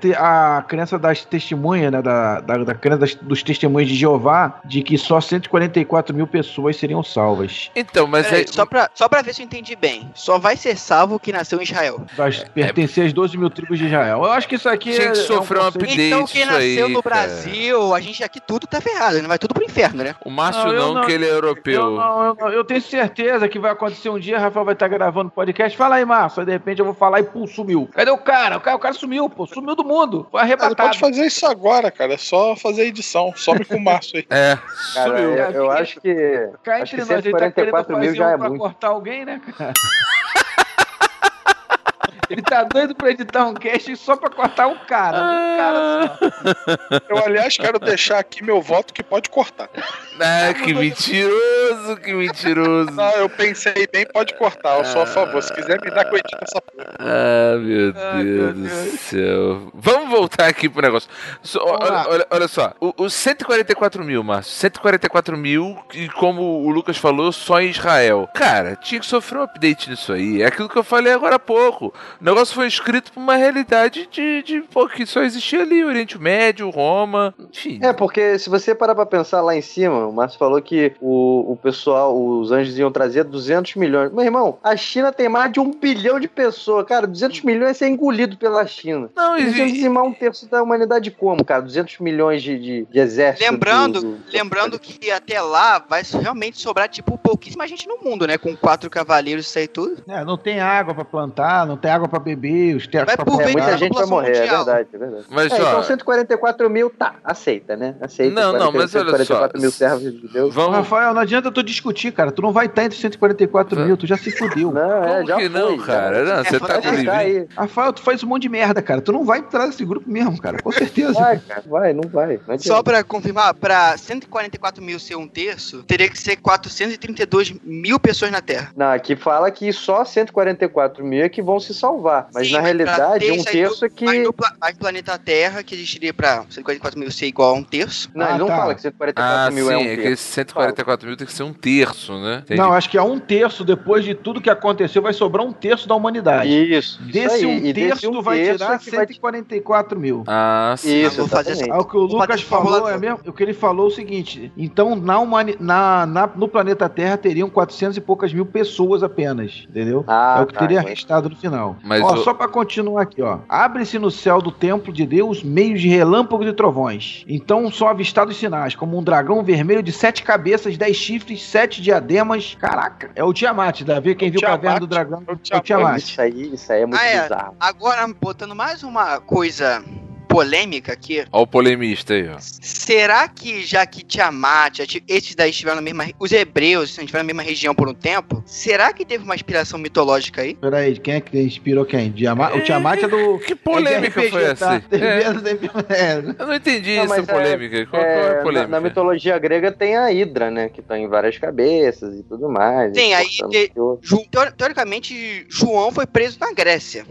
a crença das testemunhas, né? Da, da, da crença das- dos testemunhos de Jeová, de que só 144 mil pessoas seriam salvas. Então, mas Peraí, é. só, pra, só pra ver se eu entendi bem. Só vai ser salvo quem nasceu em Israel. Das, pertencer às 12 mil tribos de Israel. Eu acho que isso aqui Tinha é, que é um uma conceito- Update Então quem isso nasceu aí, no cara. Brasil, a gente aqui tudo tá ferrado, né? Vai tudo pro inferno, né? O Márcio Não, eu não, não- que ele é Eu, europeu. não, eu, não- eu tenho certeza que vai acontecer um dia, Rafael vai estar gravando podcast. Fala aí, Márcio. Aí de repente eu vou falar e pum, sumiu. Cadê o cara? O cara, o cara sumiu, pô. Sumiu do mundo. Foi Cara, arrebatado. pode fazer isso agora, cara. É só fazer a edição. Some com o Márcio aí. É, Cara, sumiu. eu, eu acho que. Cá acho entre que nós, ele tá querendo 144 mil fazer já um é pra muito. cortar alguém, né, cara? Ele tá doido pra editar um cast só pra cortar um cara. Um cara só. Eu, aliás, quero deixar aqui meu voto que pode cortar. Ah, que mentiroso, que mentiroso. Não, eu pensei bem, pode cortar. Eu sou a favor. Se quiser me dar com essa porra. Ah, meu Ai, Deus meu do Deus. céu. Vamos voltar aqui pro negócio. Vamos olha, olha- olha só, o- os 144 mil, Márcio, 144 mil, e como o Lucas falou, só em Israel. Cara, tinha que sofrer um update nisso aí. É aquilo que eu falei agora há pouco. O negócio foi escrito pra uma realidade de, de pô, que só existia ali, Oriente Médio, Roma, enfim. É, porque se você parar pra pensar lá em cima, o Márcio falou que o, o pessoal, os anjos iam trazer 200 milhões. Meu irmão, a China tem mais de um bilhão de pessoas, cara. 200 milhões é ser engolido pela China. Não, Eles iam e, dizimar um terço da humanidade como, cara? 200 milhões de, de, de exército. Lembrando, do- do- lembrando que até lá vai realmente sobrar, tipo, pouquíssima gente no mundo, né? Com quatro cavaleiros, isso aí tudo. É, não tem água pra plantar, não tem água pra beber, os tetos Vai pra É, muita gente vai morrer, é mundial. verdade, é verdade. mas É, ó, então 144 mil, tá, aceita, né? Aceita. Não, não, mas olha 144 só, mil servos de Deus. vamos. Rafael, não adianta tu discutir, cara. Tu não vai estar entre 144 mil, tu já se fudeu. Não, é, Como já que não, foi, cara? Não, você tá Vai com aí. Rafael, tu faz um monte de merda, cara. Tu não vai entrar nesse grupo mesmo, cara. Com certeza. Vai, cara, vai, não vai. Não Só pra confirmar, pra 144 mil ser um terço, teria que ser 432 mil pessoas na Terra. Não, aqui fala que só 144 mil é que vão se salvar. Mas Sim, na realidade, um isso terço é Mas que. no, mas no planeta Terra, que existiria pra 144 mil ser igual a um terço. Não, Ah, ele não tá. fala que 144 Ah, mil sim, é um é que terço. esse 144 mil tem que ser um terço, né? Entendi. Não, acho que é um terço depois de tudo que aconteceu, vai sobrar um terço da humanidade. Isso. isso Desse aí. um E desse terço, tu vai terço tirar é que vai- 144 mil. Ah, sim. Isso, vou fazer. Aí o que o Vou Lucas falou é mesmo, o que ele falou é o seguinte: então na, humani, na, na- no planeta Terra teriam 400 e poucas mil pessoas apenas, entendeu? Ah, é o que tá, teria então- restado no final. Mas ó, o- só pra continuar aqui, ó. Abre-se no céu do templo de Deus meios de relâmpagos e trovões. Então são avistados sinais, como um dragão vermelho de sete cabeças, dez chifres, sete diademas. Caraca, é o Tiamat, Davi. Quem O viu a caverna do dragão É o é o Tiamat. Tiamat. Isso aí, isso aí é muito Ah, é. bizarro. Agora, botando mais uma coisa polêmica aqui. Ó o polemista aí, ó. Será que, já que Tiamat, esses daí estiveram na mesma. Os hebreus estiveram na mesma região por um tempo, será que teve uma inspiração mitológica aí? Peraí, quem é que inspirou quem? Diama- o Tiamat é do. Que polêmica é de RPG, foi essa? tá? É, é. eu não entendi Não, essa é- polêmica. Qual, qual é É, a na, polêmica? na mitologia grega tem a Hidra, né? Que tá em várias cabeças e tudo mais. Tem, aí te- teoricamente, João foi preso na Grécia.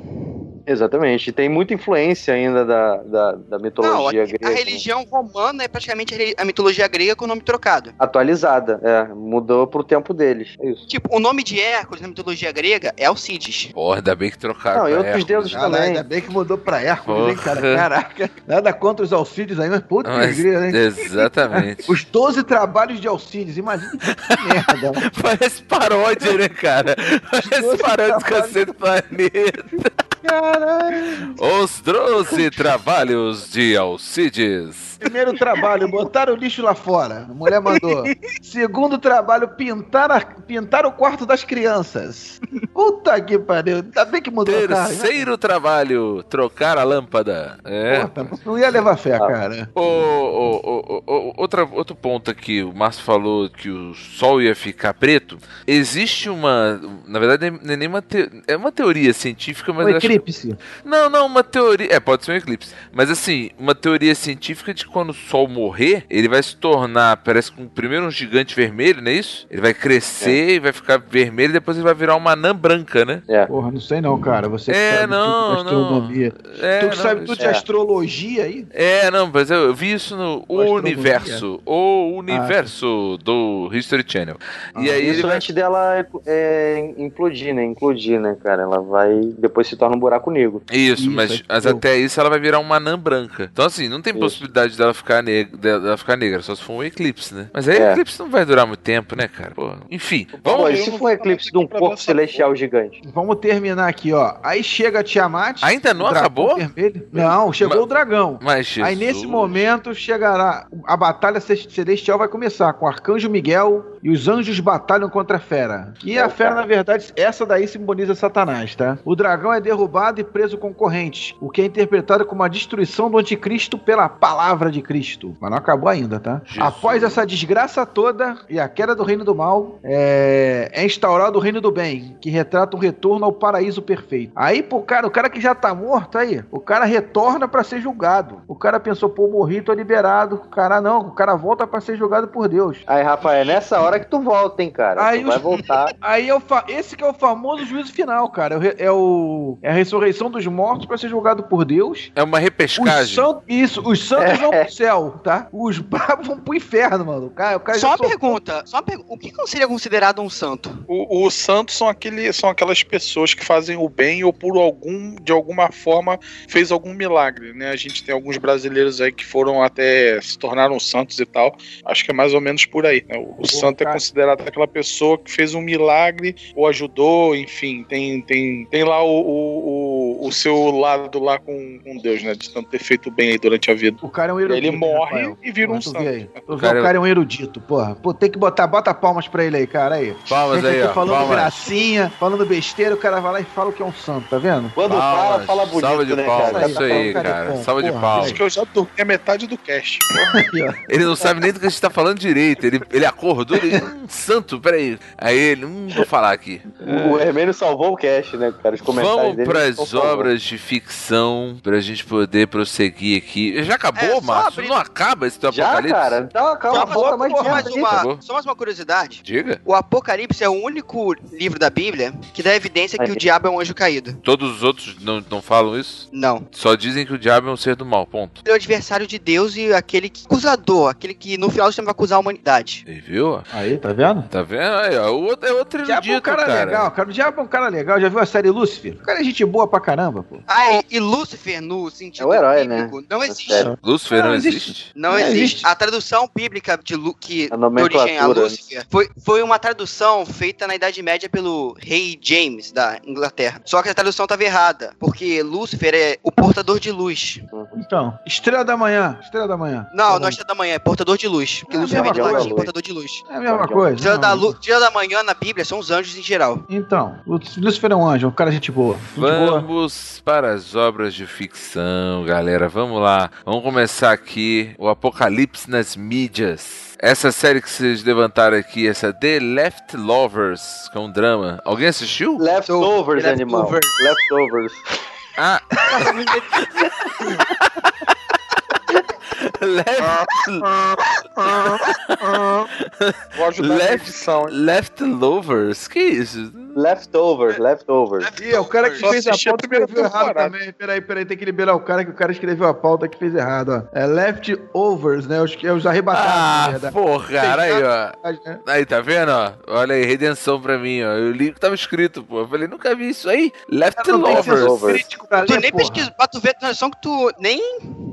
Exatamente. Tem muita influência ainda da, da, da Não, mitologia a, grega. a né? religião romana é praticamente a mitologia grega com o nome trocado. Atualizada, é. Mudou pro tempo deles. É isso. Tipo, o nome de Hércules na mitologia grega é Alcides. Porra, ainda bem que trocaram. Não, e outros Hércules, deuses né? Caralho, também. ainda bem que mudou pra Hércules, hein, cara? Caraca. Nada contra os Alcides aí, mas puta que Mas- grila, hein? Exatamente. Os 12 trabalhos de Alcides, imagina que merda. Parece paródia, né, cara? Parece paródia do. Cacete Planeta. Caralho. Os 12 trabalhos de Alcides. Primeiro trabalho, botar o lixo lá fora. A mulher mandou. Segundo trabalho, pintar, a- pintar o quarto das crianças. Puta que pariu. Ainda bem que mudou, cara. Terceiro trabalho, trocar a lâmpada. É. Puta, não ia levar fé, cara. Ô, ô, ô, ô, ô, outra, outro ponto aqui, o Márcio falou que o sol ia ficar preto. Existe uma. Na verdade, não é nem uma, te- é uma teoria científica, mas O acho eclipse. Não, não, uma teoria. É, pode ser um eclipse. Mas assim, uma teoria científica de que quando o Sol morrer, ele vai se tornar, parece que um- primeiro um gigante vermelho, não é isso? Ele vai crescer e vai ficar vermelho e depois ele vai virar uma anã branca, né? É. Porra, não sei não, cara. Você que É, sabe não, tudo de astronomia. É, tu que não, sabe tudo de é. astrologia aí? É, não, mas eu, vi isso no O. Universo. O Universo do History Channel. e Ah, aí ele Isso vai. antes dela é, implodir, né? Implodir, né, cara? Ela vai. Depois se torna um buraco negro. Isso, Isso, mas, aí mas até isso ela vai virar uma anã branca. Então, assim, não tem Isso. possibilidade dela ficar, neg dela ficar negra, só se for um eclipse, né? Mas aí É. eclipse não vai durar muito tempo, né, cara? Pô, enfim, Pô, vamos. e se for um eclipse de um corpo celestial gigante? Vamos terminar aqui, ó. Aí chega a Tiamat. Ainda não acabou? vermelho. Não, chegou Mas- o dragão. Mas Jesus. Aí nesse momento chegará a batalha ce- celestial vai começar com o arcanjo Miguel e os anjos batalham contra a fera. E a fera na verdade essa daí simboliza Satanás, tá? O dragão é derrubado e preso com corrente, o que é interpretado como a destruição do anticristo pela palavra de Cristo. Mas não acabou ainda, tá? Jesus. Após essa desgraça toda e a queda do reino do mal, é, é instaurado o reino do bem, que retrata um retorno ao paraíso perfeito. Aí, pô, cara, o cara que já tá morto aí, o cara retorna pra ser julgado. O cara pensou, pô, morri, tô liberado. O cara não, o cara volta pra ser julgado por Deus. Aí, Rafael, é nessa hora que tu volta, hein, cara? Aí tu vai os- voltar. Aí é o fa- esse que é o famoso juízo final, cara. É o É, o... é a ressurreição dos mortos pra ser julgado por Deus. É uma Os repescagem. santos, isso, os santos É. pro céu, tá? Os bravos vão pro inferno, mano. O cara, o cara Só uma sofreu. pergunta, só uma pergunta. O que seria considerado um santo? O- Os santos são, aquele, são aquelas pessoas que fazem o bem ou por algum, de alguma forma, fez algum milagre, né? A gente tem alguns brasileiros aí que foram até se tornaram santos e tal. Acho que é mais ou menos por aí. né? O, o santo é cara. considerado aquela pessoa que fez um milagre ou ajudou, enfim, tem, tem, tem lá o, o, o, o seu lado lá com, com Deus, né? De tanto ter feito bem aí durante a vida. O cara é um erudito. ele morre Rafael. e vira um santo. vê vê, cara- o cara é um erudito, porra. Pô, tem que botar, bota palmas pra ele aí, cara. Aí. Palmas aí, ó. falando Palmas. gracinha, falando besteira, o cara vai lá e fala que é um santo, tá vendo? Quando fala, Palmas. fala bonito, Salva de né, palmas. cara? Isso aí, Cara, cara. Salva de palmas. Acho que eu já dormi a metade do cast. Ele não sabe nem do que a gente tá falando direito. Ele, ele acordou e hum, santo, peraí. Aí ele, hum, vou falar aqui. O Hermênio salvou o cast, né, cara? Os comentários Vamos dele pras estão salvando. Obras de ficção, pra gente poder prosseguir aqui. Já acabou, É, Márcio? abrir- Não acaba esse teu Já, apocalipse? cara? Então, calma, Só falta mais mais uma, acabou? só mais uma curiosidade. Diga. O Apocalipse é o único livro da Bíblia que dá evidência que o diabo é um anjo caído. Todos os outros não, não falam isso? Não. Só dizem que o diabo é um ser do mal, ponto. Ele é o adversário de Deus e aquele que, acusador, aquele que no final do tempo vai acusar a humanidade. Aí, viu? Aí, tá vendo? Tá vendo? Aí, ó. O outro é outro O Diabo é um cara, cara. legal, cara. O Diabo é um cara legal. Já viu a série Lúcifer? O cara é gente boa pra caramba, pô. Ah, e, e Lúcifer, no sentido É o herói, bíblico, não existe. sério. Lúcifer não, Não existe? existe. Não Não existe. existe. A tradução bíblica de, Lu, que A de origem a nomenclatura. Lúcifer foi, foi uma tradução feita na Idade Média pelo rei James da Inglaterra. Só que a tradução estava errada, porque Lúcifer é o portador de luz. Então, Estrela da Manhã. Estrela da Manhã. Não, não é estrela da manhã, é portador de luz. Porque É Lúcifer vem de mesma latim, portador de luz. É a mesma coisa. Estrela da, lu, estrela da manhã na Bíblia são os anjos em geral. Então, Lúcifer é um anjo, um cara gente boa. Gente boa. Vamos para as obras de ficção, galera. Vamos lá. Vamos começar aqui o Apocalipse nas mídias. Essa série que vocês levantaram aqui, essa The Left Lovers, que é um drama. Alguém assistiu? Leftovers, Leftovers. animal. Leftovers. Ah, Left, Vou ajudar na Left- edição, hein? Left Lovers? Que isso? Leftovers, leftovers. Ih, é o cara que Só fez a pauta escreveu errado também. Peraí, peraí, tem que liberar o cara que o cara escreveu a pauta que fez errado, ó. É leftovers, né? Os, é os arrebatados, Ah, porra, cara, aí, ó. né? Aí, tá vendo, ó? Olha aí, redenção pra mim, ó. Eu li o que tava escrito, pô. Eu falei, nunca vi isso aí. Left Não tem Lovers. senso Lovers. crítico pra Tu ler, nem pesquisa, pra tu ver a tradução que tu nem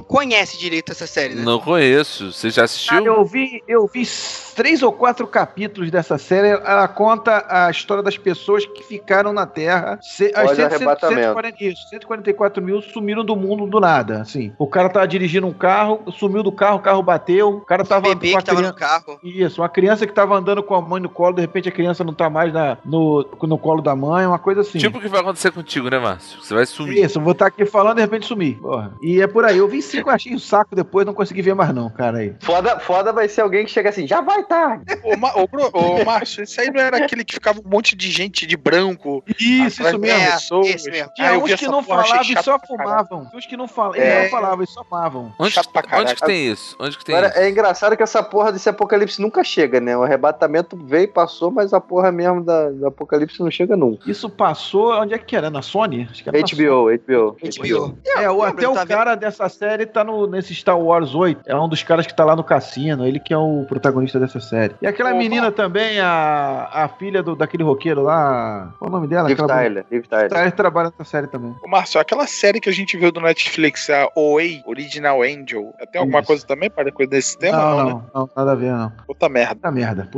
conhece direito essa série, né? Não conheço. Você já assistiu? Cara, eu vi, eu vi três ou quatro capítulos dessa série. Ela conta a história das pessoas que ficaram na Terra. Se, as Olha o 100, arrebatamento. 140, isso, 144 mil sumiram do mundo do nada. Assim, o cara tava dirigindo um carro, sumiu do carro, o carro bateu. O cara O tava bebê que tava criança. no carro. Isso, uma criança que tava andando com a mãe no colo, de repente a criança não tá mais na, no, no colo da mãe, uma coisa assim. Tipo o que vai acontecer contigo, né, Márcio? Você vai sumir. Isso, eu vou estar aqui falando e de repente sumir. Porra. E é por aí. Eu vi cinco, achei o saco depois, não consegui ver mais não, cara. Aí. Foda, foda vai ser alguém que chega assim, já vai tarde. Ô, Ma- ô, Bru- ô, Márcio, esse aí não era aquele que ficava um monte de gente de branco. Isso, isso mesmo. É, pessoas. esse mesmo. Tinha Ah, uns que não falavam e só fumavam. Tinha uns que não falavam, É. eles não falavam e só fumavam. Onde, onde que tem isso? Onde que tem Agora, isso? é engraçado que essa porra desse apocalipse nunca chega, né? O arrebatamento veio e passou, mas a porra mesmo da, do apocalipse não chega nunca. Isso passou, onde é que era? Na Sony? Acho que era na HBO, HBO. HBO. É, Lembra, até o tá vendo? cara dessa série tá no, nesse Star Wars 8. É um dos caras que tá lá no cassino. Ele que é o protagonista dessa série. E aquela Opa. menina também, a, a filha do, daquele roqueiro lá. Qual é o nome dela? Liv Aquela Tyler, Liv Tyler. Tyler trabalha nessa série também. Ô, Márcio, aquela série que a gente viu do Netflix, a OA, Original Angel, tem alguma Isso. coisa também para coisa desse tema? não, Não, não, né? não, nada a ver, não. Puta merda. Puta merda.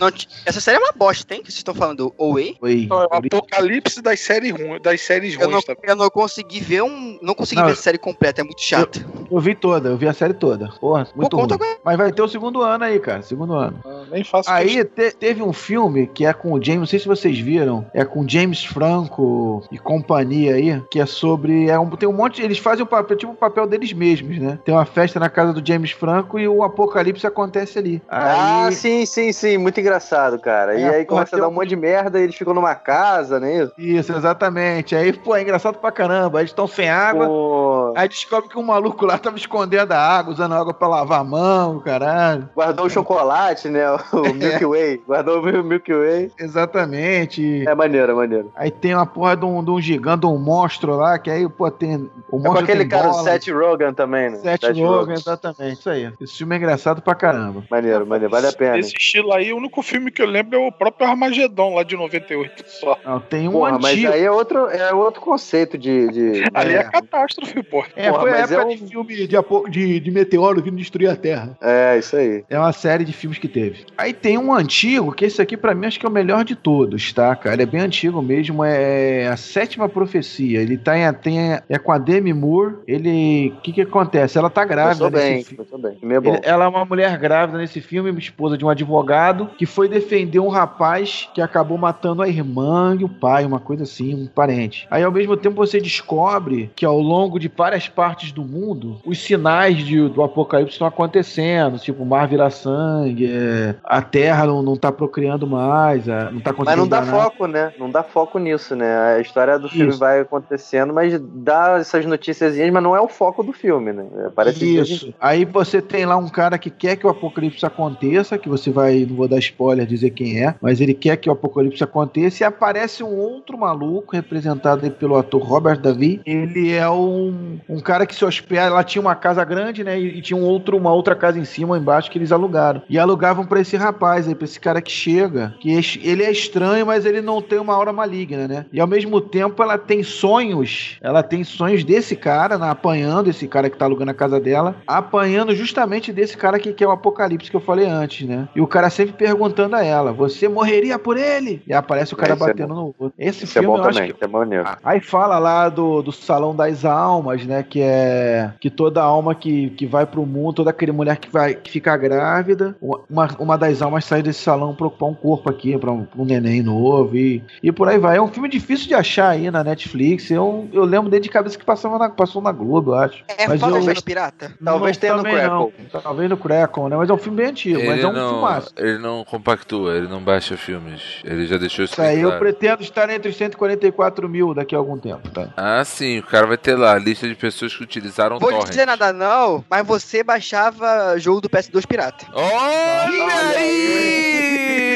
Não, t- essa série é uma bosta, tem? Que vocês estão falando do? Oi. Então, é o apocalipse das séries, ruins, das séries Eu não, ruins, tá? eu não consegui ver um. Não consegui Não, ver essa série completa, é muito chato. Eu vi toda, eu vi a série toda. Porra, muito ruim. Mas vai ter o segundo ano aí, cara. Segundo ano. Ah, Nem faço Aí te- teve um filme que é com o James, não sei se vocês viram, é com James Franco e companhia aí, que é sobre. É um, tem um monte. Eles fazem o papel, tipo o papel deles mesmos, né? Tem uma festa na casa do James Franco e o apocalipse acontece ali. Ah, Aí, sim, sim, sim. Muito engraçado, cara. e É, aí porra, começa a dar um monte de merda e eles ficam numa casa, né? Isso. Isso, exatamente. Aí, pô, é engraçado pra caramba. Aí eles estão sem água. Com- Aí descobre que um maluco lá tava escondendo a água, usando água pra lavar a mão, caralho. Guardou o chocolate, né? O Milky Way. Guardou o Milky Way. Exatamente. É maneiro, é maneiro. Aí tem uma porra de um, de um gigante, de um monstro lá, que aí, pô, tem. O É com monstro aquele tem cara, o bola, Seth Rogen também, né? Seth Rogen, exatamente. Isso aí. Esse filme é engraçado pra caramba. Maneiro, maneiro, vale a pena. Desse estilo aí, o único filme que eu lembro é o próprio Armagedon, lá de 98 só. Não, tem um Porra, mas antigo. aí é outro, é outro conceito de. de- Ali é, É. catástrofe, pô. É, Porra, foi a mas época é um- de filme de, apo- de, de meteoro vindo destruir a Terra. É, isso aí. É uma série de filmes que teve. Aí tem um antigo, que esse aqui pra mim acho que é o melhor de todos, tá, cara? É bem antigo mesmo, é a Sétima Profecia. Ele tá em, tem, é com a Demi Moore. Ele, o que que acontece? Ela tá grávida Começou bem, nesse filme. começou bem. É. Ele- ela é uma mulher grávida nesse filme, esposa de um advogado, que foi defender um rapaz que acabou matando a irmã e o pai, uma coisa assim, um parente. Aí ao mesmo tempo você descobre que ao longo de várias partes do mundo, os sinais de- do apocalipse estão acontecendo, tipo, o mar vira sangue, é, a terra não, não tá procriando mais, a- não tá Mas não dá nada. foco, né? Não dá foco nisso, né? A história do filme Isso. vai acontecendo, mas dá essas noticiazinhas, mas não é o foco do filme, né? Parece que Isso. Aí você tem lá um cara que quer que o apocalipse aconteça, que você vai, não vou dar spoiler dizer quem é, mas ele quer que o apocalipse aconteça e aparece um outro maluco representado pelo ator Robert Davi. Ele é um, um cara que se hospeda, lá tinha uma casa grande, né, e, e tinha um outro, uma outra casa em cima, embaixo que eles alugaram. E alugavam pra esse rapaz aí, pra esse cara que chega, que es- ele é estranho, mas ele não tem uma aura maligna, né? E ao mesmo tempo ela tem sonhos, ela tem sonhos desse cara, né, apanhando esse cara que tá alugando a casa dela, apanhando justamente desse cara que, que é o Apocalipse que eu falei antes, né? E o cara sempre perguntando a ela: Você morreria por ele? E aparece o cara Esse é batendo no outro. Esse Isso é filme bom eu acho também, que isso é maneiro. Aí fala lá do, do Salão das Almas, né? Que é que toda alma que, que vai pro mundo, toda aquela mulher que vai que fica grávida, uma, uma das almas sai desse salão pra ocupar um corpo aqui, pra um, pra um neném novo e, e por aí vai. É um filme difícil de achar aí na Netflix. Eu, eu lembro dele de cabeça que passava na, passou na Globo, eu acho. É Mas foda eu- pirata? Talvez Não, tenha no. Crackle. Talvez no Crackle, né? Mas é um filme bem antigo, mas é um não, filmaço. ele não compactua, ele não baixa filmes. Ele já deixou isso Isso aí bem eu claro. pretendo estar entre os 144 mil daqui a algum tempo, tá? Ah, sim, o cara vai ter lá a lista de pessoas que utilizaram Vou torrent. dizer nada não, mas você baixava jogo do PS2 pirata. Olha aí!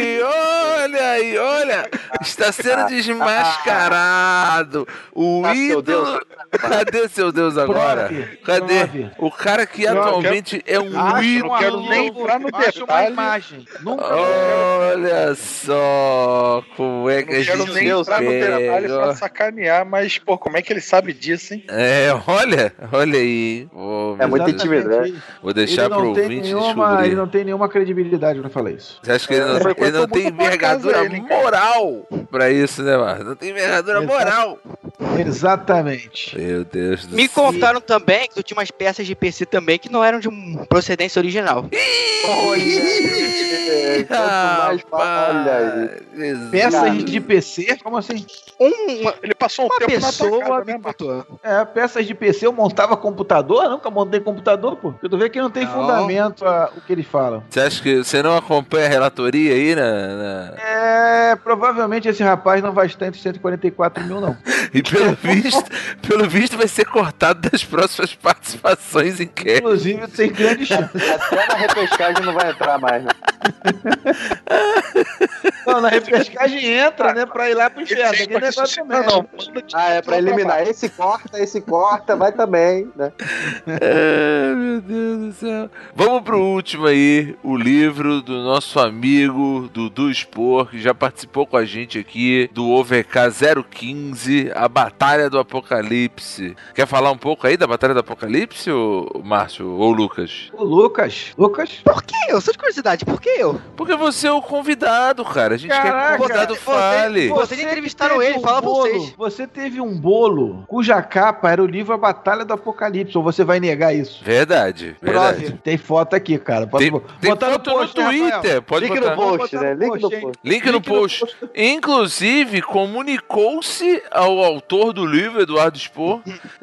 Olha aí, olha! Está sendo desmascarado! O Ah, ídolo. Cadê seu Deus agora? Prove, Cadê? prove. O cara que Não, atualmente é um Acho ídolo. um quero nem entrar no acho uma imagem. Nunca Olha só como é que a Não quero gente nem entrar no detalhe pra sacanear, mas, pô, como é que ele sabe disso, hein? É, olha, olha aí. Vou, É muito Exatamente. intimidante. vou deixar pro não tem ouvinte nenhuma, descobrir. Ele não tem nenhuma credibilidade pra falar isso. Você acha que ele não, Foi ele não tem casa envergadura ele, moral pra isso, né, mano? Não tem envergadura Exato. moral. Exatamente. Meu Deus do Me céu. contaram também que tu tinha umas peças de PC também que não eram de um procedência original. Olha, aí. Peças de PC? Como assim? Um- uma, Ele passou um uma tempo na tua pessoa casa, me né. É, peças de PC eu montava computador? Nunca montei computador, pô. Eu tô vendo que não tem Não. fundamento a- o que eles falam. Você acha que você não acompanha a relatoria aí na, na- É, provavelmente esse rapaz não vai estar entre 144 mil, não. E pelo visto, pelo visto vai ser cortado das próximas participações em cast. Inclusive, tem grande chance. Até na repescagem não vai entrar mais, né? Não, na repescagem entra, né? Pra ir lá pro inferno. Aquele negócio não, mesmo. não, de- Ah, é pra eliminar. Esse corta, esse corta, vai também, né? Ai, meu Deus do céu. Vamos pro último aí, o livro do nosso amigo Dudu Que já participou com a gente aqui do OVK 015, a Batalha do Apocalipse. Quer falar um pouco aí da Batalha do Apocalipse, ô, Márcio ou Lucas? O Lucas. Lucas? Por que eu? Só de curiosidade, por que eu? Porque você é o convidado, cara. A gente quer que Caraca, o convidado você- fale. você- Vocês entrevistaram teve ele, fala bolo, vocês. Você teve um bolo cuja capa era o livro A Batalha do Apocalipse. Ou você vai negar isso? Verdade, verdade. Prove. Tem foto aqui, cara. Posso Tem, tem botar foto no, post, Rafael? Twitter, pode Link botar. no post, né? no Link no post, post. Link no post. Inclusive, comunicou-se ao autor do livro, Eduardo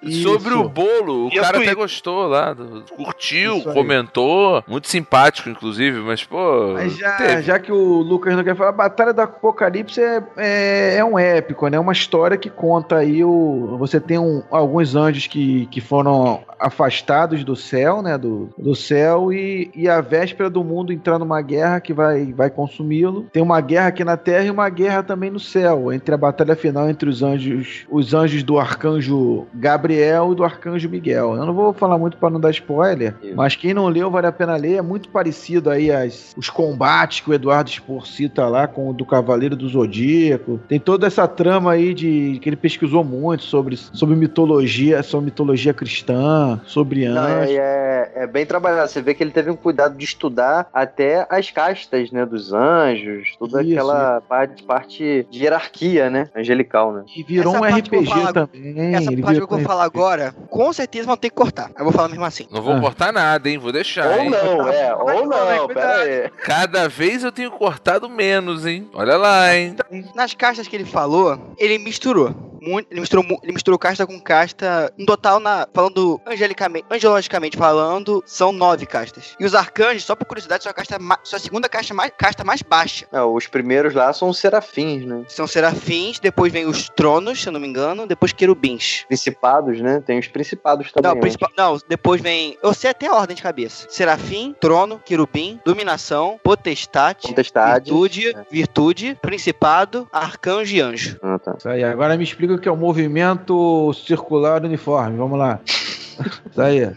Isso. sobre o bolo. O E cara até gostou lá, do- curtiu, comentou. Muito simpático, inclusive, mas, pô. Mas já, já que o Lucas não quer falar, Batalha do Apocalipse é, é, é um épico, né? Uma história que conta aí o. Você tem um, alguns anjos que, que foram afastados do céu, né? Do, do céu, e, e a véspera do mundo entrar numa guerra que vai, vai consumi-lo. Tem uma guerra aqui na Terra e uma guerra também no céu, entre a batalha final entre os anjos, os anjos do arcanjo Gabriel e do arcanjo Miguel. Eu não vou falar muito para não dar spoiler, Isso. mas quem não leu vale a pena ler. É muito parecido aí as, os combates que o Eduardo Spor cita lá com o do Cavaleiro do Zodíaco. Tem toda essa trama aí de que ele pesquisou muito sobre, sobre mitologia, sobre mitologia cristã, sobre Não, anjos. é, é- é bem trabalhado. Você vê que ele teve um cuidado de estudar até as castas, né? Dos anjos, Isso, aquela parte, parte de hierarquia, né? Angelical, né? E virou Essa um RPG falar- também. Essa ele parte que eu vou falar agora, com certeza vão ter que cortar. Eu vou falar mesmo assim. Não vou Ah. cortar nada, hein? Vou deixar, Ou hein? não, é, ou não, pera aí. Cada vez eu tenho cortado menos, hein? Olha lá, hein? Nas castas que ele falou, ele misturou. Ele, misturou, ele misturou casta com casta. No total, na, falando angelicamente, angelologicamente falando, são nove castas. E os arcanjos, só por curiosidade, são a, casta são a segunda casta mais, casta mais baixa. É, os primeiros lá são os serafins, né? São serafins, depois vem os tronos, se eu não me engano, depois querubins. Principados, né? Tem os principados também. Não, principal, não, depois vem. Eu sei até a ordem de cabeça: Serafim, Trono, Querubim, Dominação, Potestade, Potestade. Virtude, É. Virtude, Principado, Arcanjo e Anjo. Ah, tá. Isso aí. Agora me explica o que é o movimento circular uniforme. Vamos lá. Isso aí.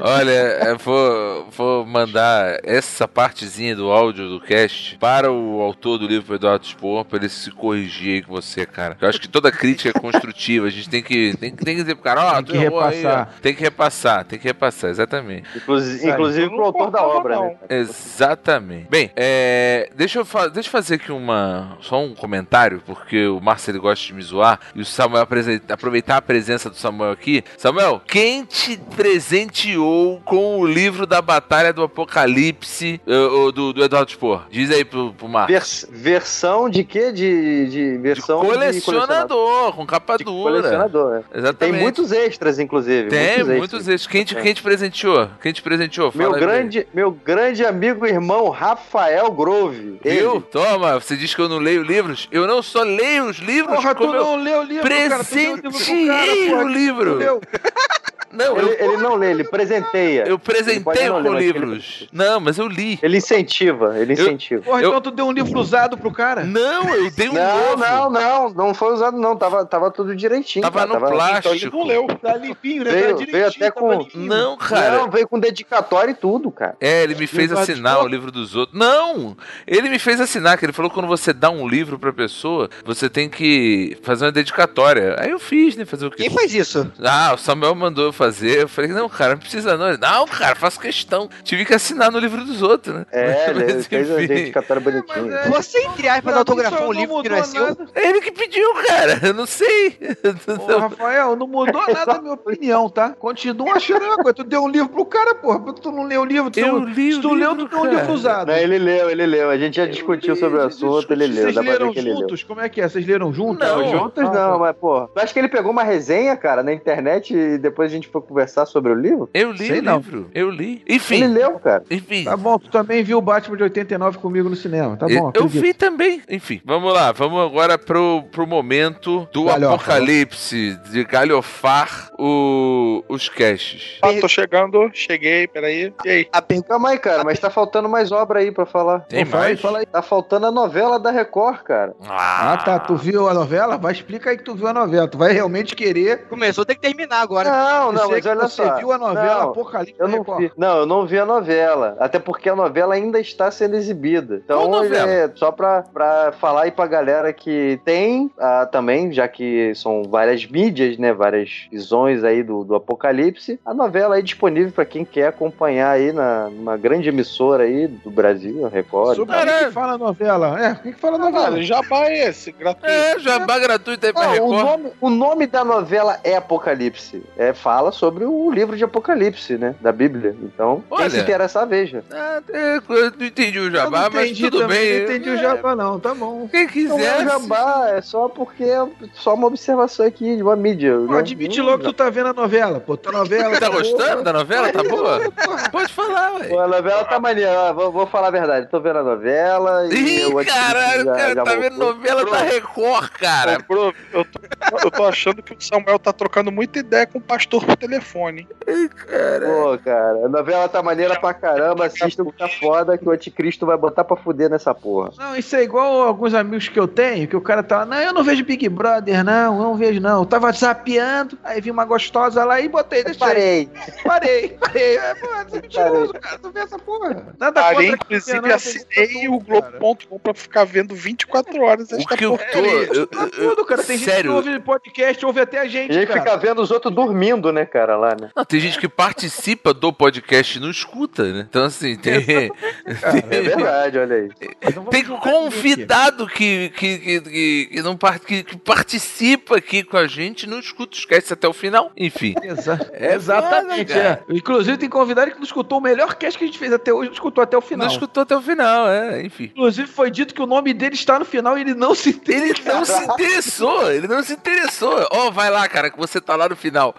Olha, eu vou, vou mandar essa partezinha do áudio do cast para o autor do livro, Eduardo Spor, para ele se corrigir aí com você, cara. Eu acho que toda crítica é construtiva. A gente tem que, tem, que- tem que dizer pro cara, ó, Tem tu que errou aí, repassar. ó. Tem que repassar, tem que repassar, exatamente. Inclusive, inclusive pro autor da obra, não. né? Exatamente. Bem, é, deixa, eu deixa eu fazer aqui uma, só um comentário, porque o Marcelo gosta de me zoar e o Samuel aproveitar a presença do Samuel aqui. Samuel, quem te presenteou com o livro da Batalha do Apocalipse eh, do, do Eduardo Spor? Diz aí pro, pro Marcos. Vers- versão de quê? De, de versão de colecionador, com capa De dura. colecionador, é. Exatamente. Tem muitos extras, inclusive. Tem, muitos muitos extras. Quem te, É. quem te presenteou? Quem te presenteou? Meu Fala aí ele. grande, meu grande amigo e irmão Rafael Grove. Ele. Toma, você diz que eu não leio livros? Eu não só leio os livros, Porra, tu como eu não leu o livro, cara. Tu deu o livro cara, porra. o livro. Não, Ele, eu, ele não lê, ele presenteia. eu Ele pode presentei não ler, com mas ele- livros. Não, mas eu li. Ele incentiva, ele Eu- incentiva. Porra, Eu- então tu deu um livro usado pro cara? Não, eu dei um Não, novo. não, não, não foi usado não, tava, tava tudo direitinho. Tava cara, no plástico. Então ele não leu. Tá limpinho, né? Veio- tá veio direitinho, até tava com- limpinho. Não, cara. Não, veio com dedicatório e tudo, cara. É, ele me fez assinar o livro dos outros. Não! Ele me fez assinar, que ele falou que quando você dá um livro pra pessoa, você tem que fazer uma dedicatória. Aí eu fiz, né? Fazer o quê? Quem faz isso? Ah, o Samuel mandou eu fazer. Eu falei, não, cara, não precisa não. Ele, Não, cara, faço questão. Tive que assinar no livro dos outros, né? É, ele Mas, fez um enfim. dedicatório bonitinho. mas é- Você, entre aspas, autografou um livro que não é seu? É ele que pediu, cara. Eu não sei. Ô, Rafael, não mudou nada a minha opinião, tá? Continua achando a mesma coisa. Tu deu um livro pro cara, porra. Tu não leu o livro, tu Eu não- li o Se tu leu, tu deu um livro usado. Não, ele leu, ele leu. A gente já discutiu sobre o assunto, ele leu. Vocês Dá pra ver leram que ele leu. juntos? Como é que é? Vocês leram juntos? Não, Juntos Ah, não, mas, pô. Tu acha que ele pegou uma resenha, cara, na internet e depois a gente foi conversar sobre o livro? Eu li Sei o não. livro. Eu li. Ele Enfim. leu, cara. Enfim. Tá bom, tu também viu o Batman de 89 comigo no cinema. Tá bom, eu acredito. vi também. Enfim, vamos lá. Vamos agora pro, pro momento do Galhofa. apocalipse, de galhofar o, os caches. Ah, tô chegando, cheguei, peraí. E aí? A pergunta Calma aí, cara, mas tá faltando mais obra aí pra falar. Tem Pô, mais? fala aí. Tá faltando a novela da Record, cara. Ah, tá. Tu viu a novela? Vai explicar aí que tu viu a novela. Tu vai realmente querer começou, tem que terminar agora. Não, não, dizer mas que olha você só. viu a novela Não, Apocalipse Eu não Record. vi. Não, eu não vi a novela. Até porque a novela ainda está sendo exibida. Então, é só pra, pra falar aí pra galera que tem ah, também, já que são várias mídias, né? Várias visões aí do, do Apocalipse. A novela aí disponível pra quem quer acompanhar aí na, numa grande emissora aí do Brasil, a Record. Sobre o que fala a novela? É, o que fala a novela? Jabá é esse, gratuito. É, jabá gratuito aí pra Não, o, Record. nome, o nome da novela é Apocalipse. É, fala sobre o livro de Apocalipse, né? Da Bíblia. Então, Olha. quem se interessar, veja. É, eu não entendi o jabá, não mas entendi tudo também, bem. Não entendi o jabá, não. Tá bom. Quem Não quiser. é jabá, é só porque é só uma observação aqui de uma mídia. Pô, né? admite logo que tu tá vendo a novela, pô. Tua novela. Tá boa. gostando da novela? Tá boa? Pode falar, ué. Pô, a novela tá maneira, vou, vou falar a verdade. Tô vendo a novela e. Ih, eu caralho, já- o cara já tá vendo novela da Record, cara. Bruno, eu, tô, eu tô achando que o Samuel tá trocando muita ideia com o pastor por telefone. Pô, cara, a novela tá maneira pra caramba. Assistam que tá foda que o anticristo vai botar pra fuder nessa porra. Não, isso é igual alguns amigos que eu tenho, que o cara tá, não, eu não vejo Big Brother, não, eu não vejo não. Eu tava zapeando, aí vi uma gostosa lá e botei, deixei. Parei. Parei, parei. É, pô, é mentiroso, cara, tu vê essa porra. Nada contra inclusive, não, assinei tudo, o cara. Globo.com pra ficar vendo 24 horas O esta que eu porra. tô. eu- Tá eu- tudo, cara. Tem gente que sério. ouve podcast, ouve até a E gente, aí cara. fica vendo os outros dormindo, né, cara, lá, né? Não, tem gente que participa do podcast e não escuta, né? Então, assim, tem, É verdade, olha aí. Tem convidado que, que, que, que, que não, que, que participa aqui com a gente e não escuta, esquece até o final. Enfim. Exa- É Exatamente, cara. é. Inclusive, tem convidado que não escutou o melhor cast que a gente fez até hoje, não escutou até o final. Não escutou até o final, é, enfim. Inclusive, foi dito que o nome dele está no final e ele não se Ele não se interessou, ele não se interessou. Ó, vai lá, cara, que você tá lá no final.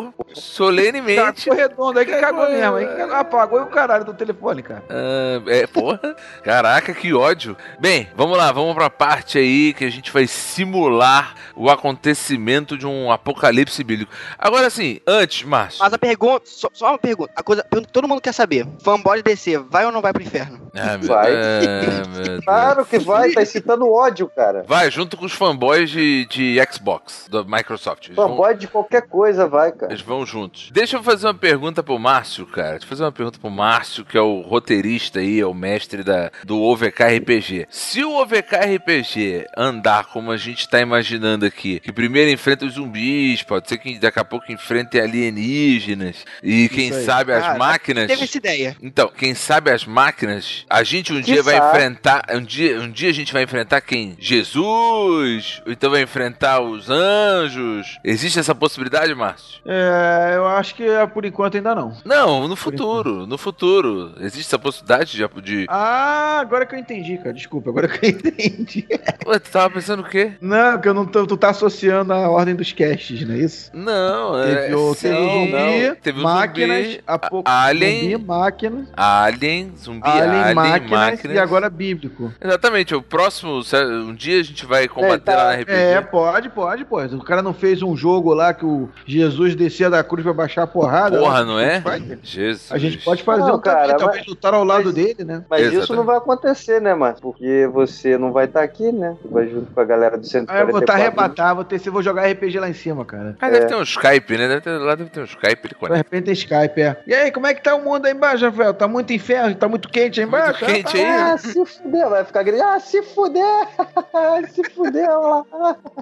Cagou, solenemente. Cagou redondo, aí que cagou Cagou, mesmo. Aí é. que cagou, apagou e o caralho do telefone, cara. Ah, é, porra, caraca, que ódio. Bem, vamos lá, vamos pra parte aí que a gente vai simular o acontecimento de um apocalipse bíblico. Agora sim, antes, Márcio. Mas a pergunta, só, só uma pergunta, a coisa, que todo mundo quer saber. Fanboy DC, vai ou não vai pro inferno? Ah, meu, Vai. ah. Claro que vai, tá excitando ódio, cara. Vai, junto com os fanboys de, de Xbox, da Microsoft. Vão, Fanboy de qualquer coisa vai, cara. Eles vão juntos. Deixa eu fazer uma pergunta pro Márcio, cara. Deixa eu fazer uma pergunta pro Márcio, que é o roteirista aí, é o mestre da, do OVK RPG. Se o OVK RPG andar como a gente tá imaginando aqui, que primeiro enfrenta os zumbis, pode ser que daqui a pouco enfrente alienígenas, e quem aí. sabe as Cara, máquinas. Teve essa ideia. Então, quem sabe as máquinas, a gente um dia vai sabe? enfrentar, um dia, um dia a gente vai enfrentar quem? Jesus? Ou então vai enfrentar os anjos? Existe essa possibilidade, Márcio? É, eu acho que é, por enquanto ainda não. Não, no futuro, no futuro. Existe essa possibilidade de... de... Ah, agora que eu entendi, cara. Desculpa, agora que eu entendi. Ué, tu tava pensando o quê? Não, que eu não tô, tu tá associando a ordem dos casts, não é isso? Não, é... Teve o teve zumbi, Teve o máquinas, zumbi, a pouco Alien. zumbi, máquinas, Alien, zumbi, alien, alien, máquinas, máquinas. e agora bíblico. Exatamente, o próximo, um dia a gente vai combater É, tá. lá na RPG. É, pode, pode, pode. O cara não fez um jogo lá que o Jesus descia da cruz pra baixar a porrada. Porra, lá, não é? Jesus. A gente pode fazer Não, um cara, talvez lutar ao lado mas- dele, né? Mas Exatamente. isso não vai acontecer, né, mano? Porque você não vai estar aqui, né? Você vai junto com a galera do Aí 144. eu vou estar arrebatar, vou ter, vou jogar RPG lá em cima, cara. Ah, deve ter um Skype, né? Deve ter, lá deve ter um Skype, ele De repente tem Skype, é. E aí, como é que tá o mundo aí embaixo, Rafael? Tá muito inferno? Tá muito quente aí Muito embaixo? quente aí? Ah, se fuder, vai ficar gritando. Ah, se fuder! se fuder, lá.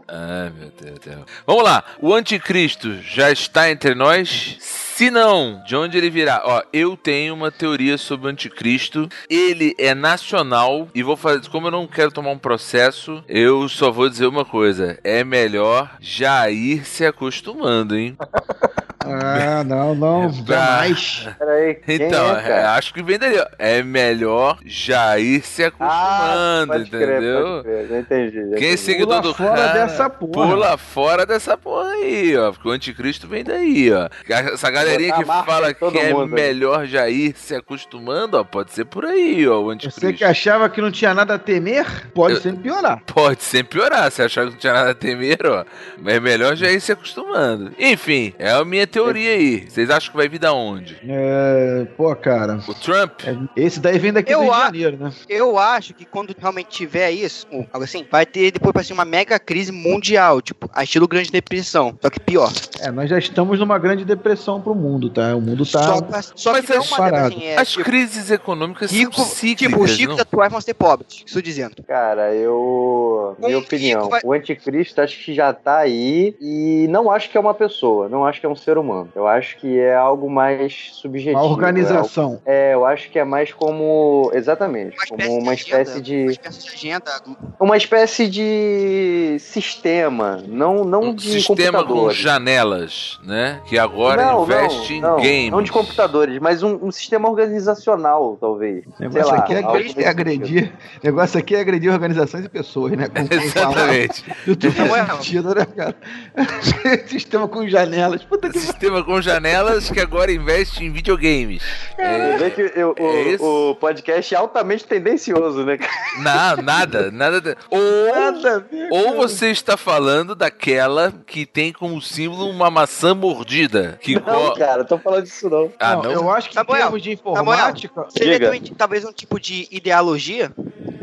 Ai, meu Deus do céu. Vamos lá. O anticristo já está entre nós? Se não, de onde ele virá? Ó, eu tenho uma teoria sobre o anticristo. Ele é nacional e vou fazer, como eu não quero tomar um processo, eu só vou dizer uma coisa: é melhor já ir se acostumando, hein? Ah, não, não, jamais. Peraí, quem Então, é, é, acho que ó. É melhor já ir se Ah, acostumando, crer, entendeu? crer. Já entendi. Quem é seguidor Pula do fora cara, dessa porra. Pula fora dessa porra aí, ó. Porque o anticristo vem daí, ó. Essa galerinha que fala que é mundo melhor já ir se acostumando, ó. Pode ser por aí, ó, o Você anticristo. que achava que não tinha nada a temer, pode Eu- sempre piorar. Pode sempre piorar. Se achar que não tinha nada a temer, ó. Mas é melhor já ir se acostumando. Enfim, é a minha teoria aí. Vocês acham que vai vir da onde? É, pô, cara. O Trump? é- Esse daí vem daqui Eu do Rio de a- Janeiro, né? Eu acho que quando realmente tiver isso, algo assim, vai ter depois assim, uma mega crise mundial, tipo, a estilo Grande Depressão, só que pior. É, nós já estamos numa grande depressão pro mundo, tá? O mundo tá. Só, pra- só Mas que não uma assim, é, As tipo, crises econômicas rico, são cíclicas, tipo, os ricos atuais vão ser pobres, isso dizendo. Cara, eu. Um Minha opinião. vai- O anticristo acho que já tá aí e não acho que é uma pessoa, não acho que é um ser humano. Eu acho que é algo mais subjetivo. A organização. É, eu acho que é mais como. Exatamente. Uma como espécie uma de espécie agenda, de. Uma espécie de agenda. Uma espécie de sistema. Não, não Um de sistema com janelas, né? Que agora não, investe não, em games. Não de computadores, mas um, um sistema organizacional, talvez. O negócio Sei lá, aqui é, agredir. O negócio aqui é agredir organizações e pessoas, né? Com, Exatamente. Tudo Não é, sentido, né, cara? Sistema com janelas. Puta que Sistema com janelas que agora investe em videogames. Que eu- o, É o podcast é altamente tendencioso, né? cara? Não, nada, nada. Ou, nada ver. ou você está falando daquela que tem como símbolo uma maçã mordida. Que Não, co- cara, tô falando disso não. Ah, não, não? Eu acho que em Samuel, termos de informática, Seria Diga. também, talvez um tipo de ideologia?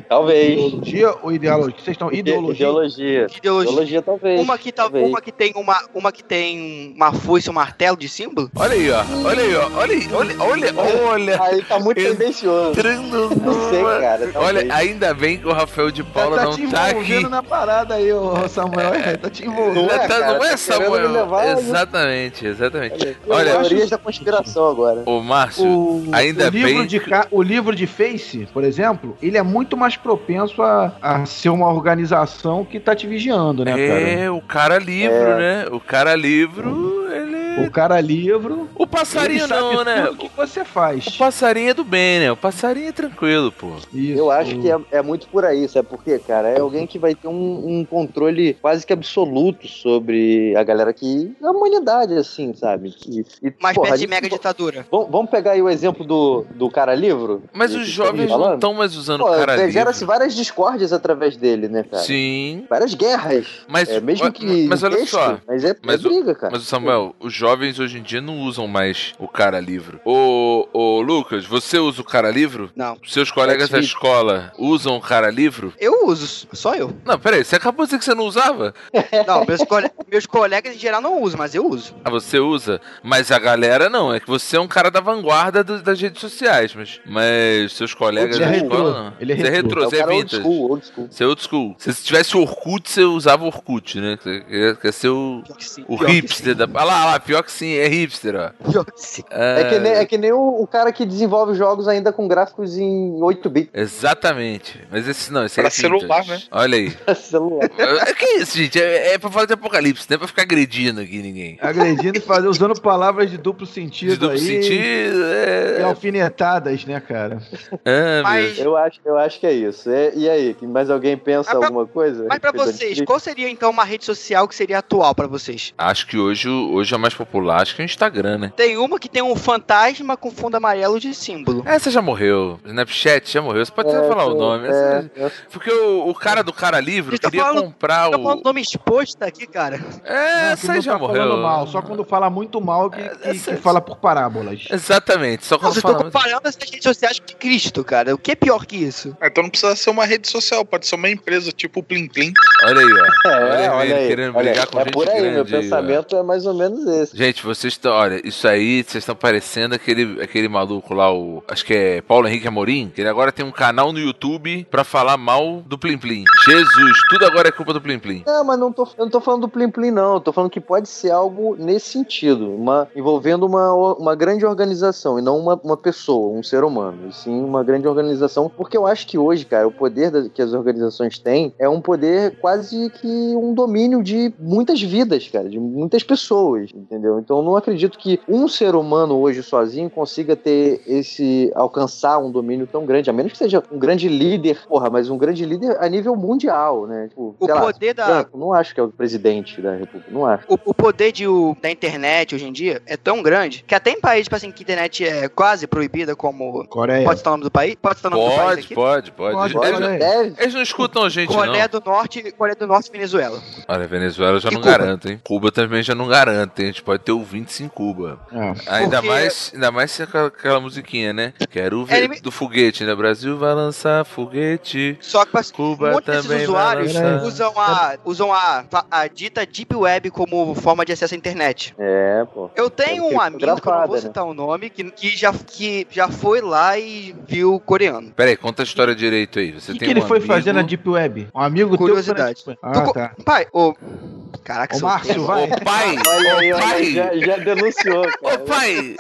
Talvez. ideologia ou ideologia? Vocês estão ideologia? Ideologia. Ideologia. Ideologia, talvez. Uma que, tá, talvez. uma que tem uma, uma que tem uma foice, um martelo de símbolo? Olha aí, ó. Olha aí, ó. Olha aí, olha, olha, olha. Aí tá muito tendencioso. Entrando Não sei, cara. Olha, talvez. ainda bem que o Rafael de Tá, Paula tá não te tá aqui. envolvendo na parada aí, ô Samuel. É, tá te envolvendo. Não é, Tá- cara, não é tá querendo Samuel. me levar, né? exatamente, exatamente. Olha, Olha, teorias da conspiração agora. Ô, Márcio, O, ainda o livro bem de o livro de Face, por exemplo, ele é muito mais propenso a, a ser uma organização que tá te vigiando, né, cara? é o cara livro, É. né? O cara livro, ele. O cara livro, O passarinho ele sabe não, né? tudo que você faz. O passarinho é do bem, né? O passarinho é tranquilo, pô. Isso. Eu acho que é, é muito por aí, sabe por quê, cara? É alguém que vai ter um, um controle quase que absoluto sobre a galera que. a humanidade, assim, sabe? E, e, Uma porra, espécie de mega ditadura. Vamos, vamos pegar aí o exemplo do, do cara livro? Mas os que jovens estamos não estão mais usando Pô, o cara gera-se livre. várias discórdias através dele, né, cara? Sim. Várias guerras. Mas, É, mesmo mas- que. mas olha texto, só. Mas é, Mas é o- briga, cara. Mas, Samuel, os jovens hoje em dia não usam mais o cara livro. Ô, ô Lucas, você usa o cara livro? Não. Seus colegas da escola usam o cara livro? Eu uso, só eu. Não, peraí, você acabou de dizer que você não usava? Não, meus, cole- meus colegas em geral não usam, mas eu uso. Ah, você usa, mas a galera não. É que você é um cara da vanguarda do- das redes sociais, mas, mas seus colegas é da escola não. ele é você é retrô. é você é cara old vintage. school, old school. Você é old school. Se você tivesse Orkut, você usava Orkut, né? Quer, quer ser o, que o que hipster da. Ah lá, ah lá, pior que sim, é hipster, ó. sim, Pior que sim. É que nem, é que nem o, o cara que desenvolve jogos ainda com gráficos em 8 bits Exatamente. Mas esse não, esse Pra é vintage. celular, né? Olha aí. pra celular. É que isso, gente? É, é pra falar de apocalipse, não é pra ficar agredindo aqui ninguém. Agredindo e fazer, usando palavras de duplo sentido De duplo aí. sentido, E é. alfinetadas, né, cara? é Mas- Eu acho, eu acho que é isso. É- e aí, que mais alguém pensa pra- alguma coisa? Mas pra vocês, qual seria então uma rede social que seria atual pra vocês? Acho que hoje, hoje é mais popular, acho que é o Instagram, né? Tem uma que tem um fantasma com fundo amarelo de símbolo. Essa já morreu. Snapchat já morreu. Você pode até É, falar o é, nome. é, Essa- é. Porque o, o cara do cara livre tá queria falando- comprar Tá falando o. nome exposto aqui, cara. É, Não, essa aí já tá morreu. mal, só quando fala muito mal que, que- Essa- que fala por parábolas. Exatamente, só Não, quando vocês estão fala. comparando essas redes sociais com Cristo, cara. O que é pior que isso? Ah, Então não precisa ser uma rede social, pode ser uma empresa tipo o Plim Plim. Olha aí, ó. É, Olha olha, ele aí. querendo olha, brigar com é gente por aí, meu grande aí, ó. pensamento é mais ou menos esse. Gente, vocês estão. Olha, isso aí, vocês estão parecendo aquele, aquele maluco lá, o. Acho que é Paulo Henrique Amorim. Que ele agora tem um canal no YouTube pra falar mal do Plim Plim. Jesus, tudo agora é culpa do Plim Plim. Não, mas não tô, eu não tô falando do Plim Plim, não. Eu tô falando que pode ser algo nesse sentido, uma, envolvendo uma, uma grande organização e não uma, uma pessoa, um ser humano, e sim uma grande organização. Porque eu acho que hoje, cara, o poder da- que as organizações têm é um poder quase que um domínio de muitas vidas, cara, de muitas pessoas, entendeu? Então eu não acredito que um ser humano hoje sozinho consiga ter esse. alcançar um domínio tão grande, a menos que seja um grande líder, porra, mas um grande líder a nível mundial, né? Tipo, O sei lá, poder da. Branco, não acho que é o presidente da República, não acho. O, o poder de, o- da internet hoje em dia é tão grande que até em países, tipo assim, que a internet é quase proibida, como. Coreia. Pode citar o nome do país? Pode citar o nome do país Pode, aqui? pode, pode. Pode, Eles, pode. não- Deve. eles não escutam a gente, Coreia não. do Norte, Coreia do Norte e Venezuela. Olha, Venezuela já E não Cuba? garante, hein? Cuba também já não garante, hein? Gente pode ter ouvintes em Cuba. É. Ainda Porque- mais, ainda mais se aquela, aquela musiquinha, né? Quero ver Ele do foguete, né? Brasil vai lançar foguete. Só que assim, Cuba um monte desses também vai usuários lançar. usam a, usam a, a dita Deep Web como forma de acesso à internet. É, pô. Eu tenho um amigo, que eu não vou né? citar o nome, que, que, já, que já foi lá e viu coreano. Pera aí, conta a história direito aí. Você O que, tem que ele um foi amigo... fazer na Deep Web? Um amigo Curiosidade. teu. foi Tu na co- Deep Web. Ah, Pai, ô. Caraca, Ô, seu Márcio, vai. Ô pai, Olha aí, ô pai pai! Já, já denunciou, Ô cara. pai!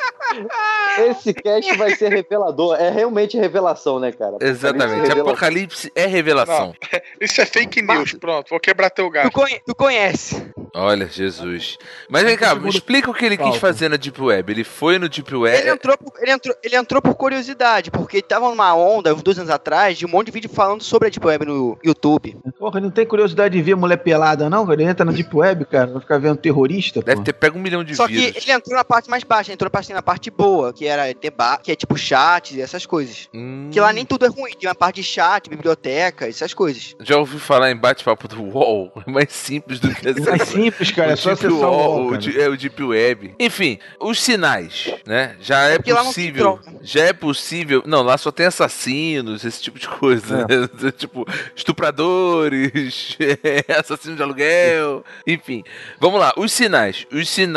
Esse cast vai ser revelador. É realmente revelação, né, cara? Exatamente, Revelação. Apocalipse é revelação. Isso é fake news. Pronto, vou quebrar teu Tu, gato. conhe- tu conhece. Olha, Jesus. Mas vem cá, Segundo explica o que ele quis fazer na Deep Web. Ele foi no Deep Web. Ele entrou, por, ele, entrou, ele entrou por curiosidade, porque tava numa onda, uns dois anos atrás, de um monte de vídeo falando sobre a Deep Web no YouTube. Porra, não tem curiosidade de ver mulher pelada, não? Ele entra na Deep Web, cara, vai ficar vendo terrorista, Deve pô. ter pego um milhão de Só que vírus. ele entrou na parte mais baixa, entrou na parte, na parte boa, que era debate, que é tipo chat e essas coisas. Hum, Que lá nem tudo é ruim, tem uma parte de chat, biblioteca, essas coisas. Já ouvi falar em bate-papo do UOL. É mais simples do que É mais simples, cara, é o só Deep acessar o Wall, UOL, o é o Deep Web. Enfim, os sinais, né? Já é porque lá não tem possível. Já é possível. Não, lá só tem assassinos, esse tipo de coisa. né? tipo, estupradores, assassinos de aluguel. Enfim, vamos lá. Os sinais. Os sinais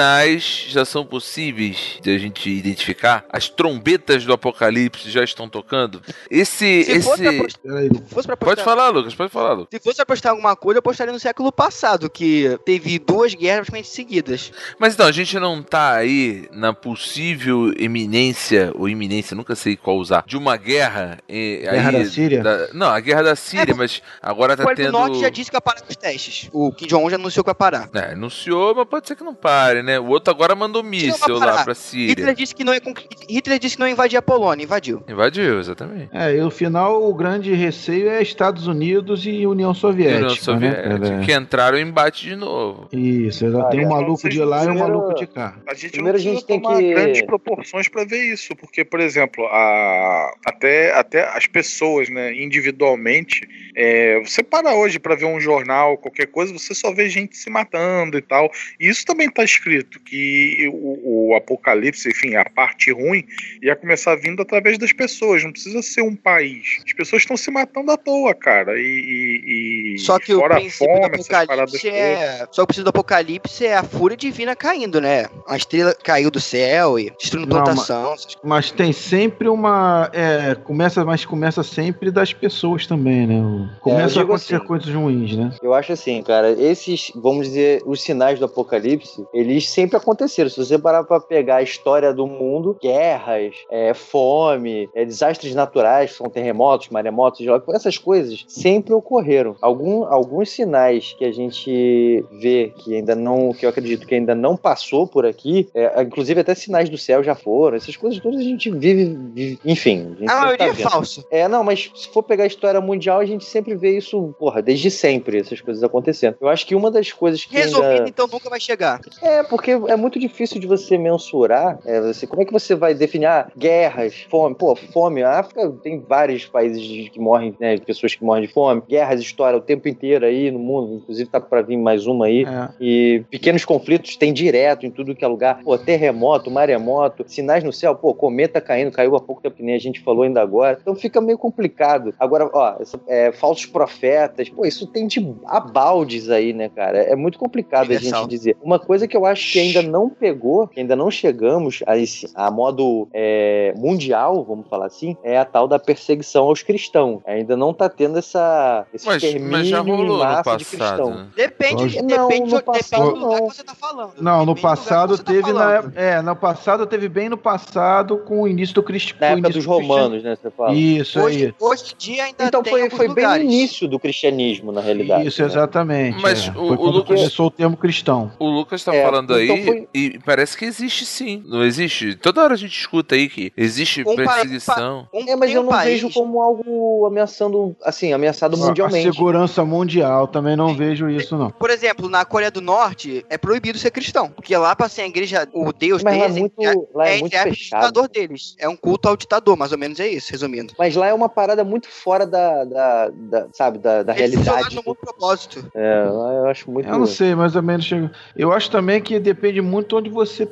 já são possíveis de a gente identificar. As trombetas do apocalipse já estão tocando. Esse. Se fosse, pra esse... postar, Peraí, se fosse pra Pode falar, Lucas, pode falar, Lucas. Se fosse pra postar alguma coisa, eu postaria no século passado, que teve duas guerras praticamente seguidas. Mas então, a gente não tá aí na possível eminência, ou iminência, nunca sei qual usar, de uma guerra. eh, Guerra aí, da Síria? da- não, a guerra da Síria, É, mas agora O tá tendo. Norte já disse que vai parar os testes. O Kim Jong-un já anunciou que vai parar. É, anunciou, mas pode ser que não pare, né? O outro agora mandou míssil lá pra Hitler Síria. disse que não ia, conqui- Hitler disse que não ia invadir a Polônia, invadiu. Invadiu, exatamente. É, e no final o grande receio é Estados Unidos e União Soviética. União Soviética, Né? que entraram em embate de novo. Isso, já Ah, tem é. um maluco de lá e um Primeiro- maluco de cá. A gente Primeiro a gente tem que- grandes proporções para ver isso, porque, por exemplo, a, até, até as pessoas, né, individualmente, é, você para hoje para ver um jornal, qualquer coisa, você só vê gente se matando e tal. E isso também está escrito, que o, o apocalipse, enfim, a parte ruim, ia começar vindo através das pessoas, não precisa ser um país. As pessoas estão se matando à toa, cara. E, e- e Só que o fora a princípio fome, do apocalipse todas. é. Só que o princípio do apocalipse é a fúria divina caindo, né? Uma estrela caiu do céu e destruindo Não, plantação. essas coisas. Mas tem sempre uma. É, começa, mas começa sempre das pessoas também, né? O- Começa a digo acontecer assim. coisas ruins, né? Eu acho assim, cara, esses, vamos dizer, os sinais do apocalipse, eles sempre aconteceram. Se você parar pra pegar a história do mundo, guerras, é, fome, é, desastres naturais, são terremotos, maremotos, essas coisas sempre ocorreram. Algum, alguns sinais que a gente vê que ainda não, que eu acredito que ainda não passou por aqui, é, inclusive até sinais do céu já foram, essas coisas todas a gente vive, vive- enfim. A, A sempre maioria tá é falso. É, não, mas se for pegar a história mundial, a gente sempre vê isso, porra, desde sempre, essas coisas acontecendo. Eu acho que uma das coisas que Resolvido, ainda... então nunca vai chegar. É, porque é muito difícil de você mensurar, é, você, como é que você vai definir, ah, guerras, fome, pô, fome, a África tem vários países que morrem, né, pessoas que morrem de fome, guerras estoura o tempo inteiro aí no mundo, inclusive tá pra vir mais uma aí, É. e pequenos conflitos tem direto em tudo que é lugar. Pô, terremoto, maremoto, sinais no céu, pô, cometa caindo, caiu há pouco tempo, que nem a gente falou ainda agora. Então fica meio complicado. Agora, ó, é, falsos profetas, pô, isso tem de abaldes aí, né, cara? É muito complicado a Universal. gente dizer. Uma coisa que eu acho que ainda não pegou, que ainda não chegamos a, esse, a modo é, mundial, vamos falar assim, é a tal da perseguição aos cristãos. Ainda não tá tendo essa, esse Mas, mas já em rolou no massa de passado. cristão. né? Depende, Lógico. Não, depende, depende passado, do lugar não. que você tá falando. Não, no Depende passado tá teve na falando. época. É, no passado teve bem no passado com o início do Cristo. Na época início dos do cristianismo. romanos, né? Você fala. Isso Hoje, aí. hoje em dia ainda Então tem foi, foi bem no início do cristianismo, na realidade. Isso, né? exatamente. Mas é. o- Foi o Lucas- começou o termo cristão. O Lucas tá É, falando aí então foi- e parece que existe sim. Não existe? Toda hora a gente escuta aí que existe Um pa- perseguição. Um- É, mas eu um não país- vejo como algo ameaçando, assim, ameaçado A mundialmente. segurança mundial, também não vejo isso, não. Por exemplo, na Coreia do Norte é proibido ser cristão. Porque lá, pra ser a igreja, o Deus Mas lá é deles muito, lá é é, muito fechado. ditador deles. É um culto ao ditador, mais ou menos é isso, resumindo. Mas lá é uma parada muito fora da, da, da- sabe, da, da realidade. no bom propósito. É, lá eu acho muito. Eu não sei, mais ou menos chega. Eu acho também que depende muito onde você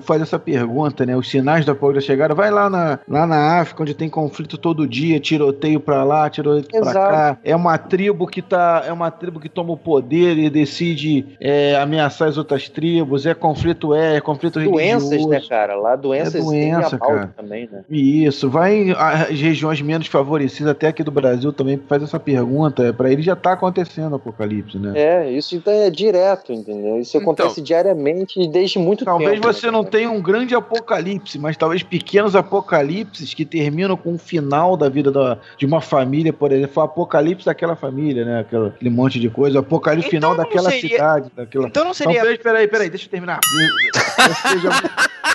faz essa pergunta, né? Os sinais da da chegada. Vai lá na, lá na África, onde tem conflito todo dia, tiroteio pra lá, tiroteio pra Exato. cá. É uma tribo que tá. É uma tribo que toma o poder e decide é, ameaçar as outras tribos, é conflito é, é conflito Doenças, religioso. né, cara? Lá doenças É doença, tem a pauta cara. também, né? Isso, vai às regiões menos favorecidas, até aqui do Brasil também faz essa pergunta. Pra ele já tá acontecendo o apocalipse, né? É, isso então é direto, entendeu? Isso Então- acontece diariamente e desde muito Talvez tempo. você né, não tenha um grande apocalipse, mas talvez pequenos apocalipses que terminam com o final da vida da- de uma família, por exemplo, o apocalipse daquela família, né? Aquela- aquele monte de coisa, o apocalipse Então final não daquela seria- cidade, daquela. Então não seria. Talvez, peraí, peraí, deixa eu terminar. Você já...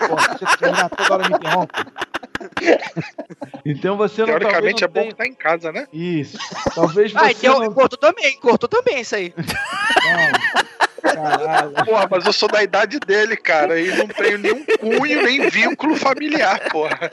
Pô, deixa eu terminar, toda hora me interrompe. Então você não Teoricamente é talvez bom não que tá em casa, né? tenha... Isso. Talvez Ah, você então não... cortou também, cortou também isso aí. não. Caralho. Porra, mas eu sou da idade dele, cara, e não tenho nenhum cunho, nem vínculo familiar, porra.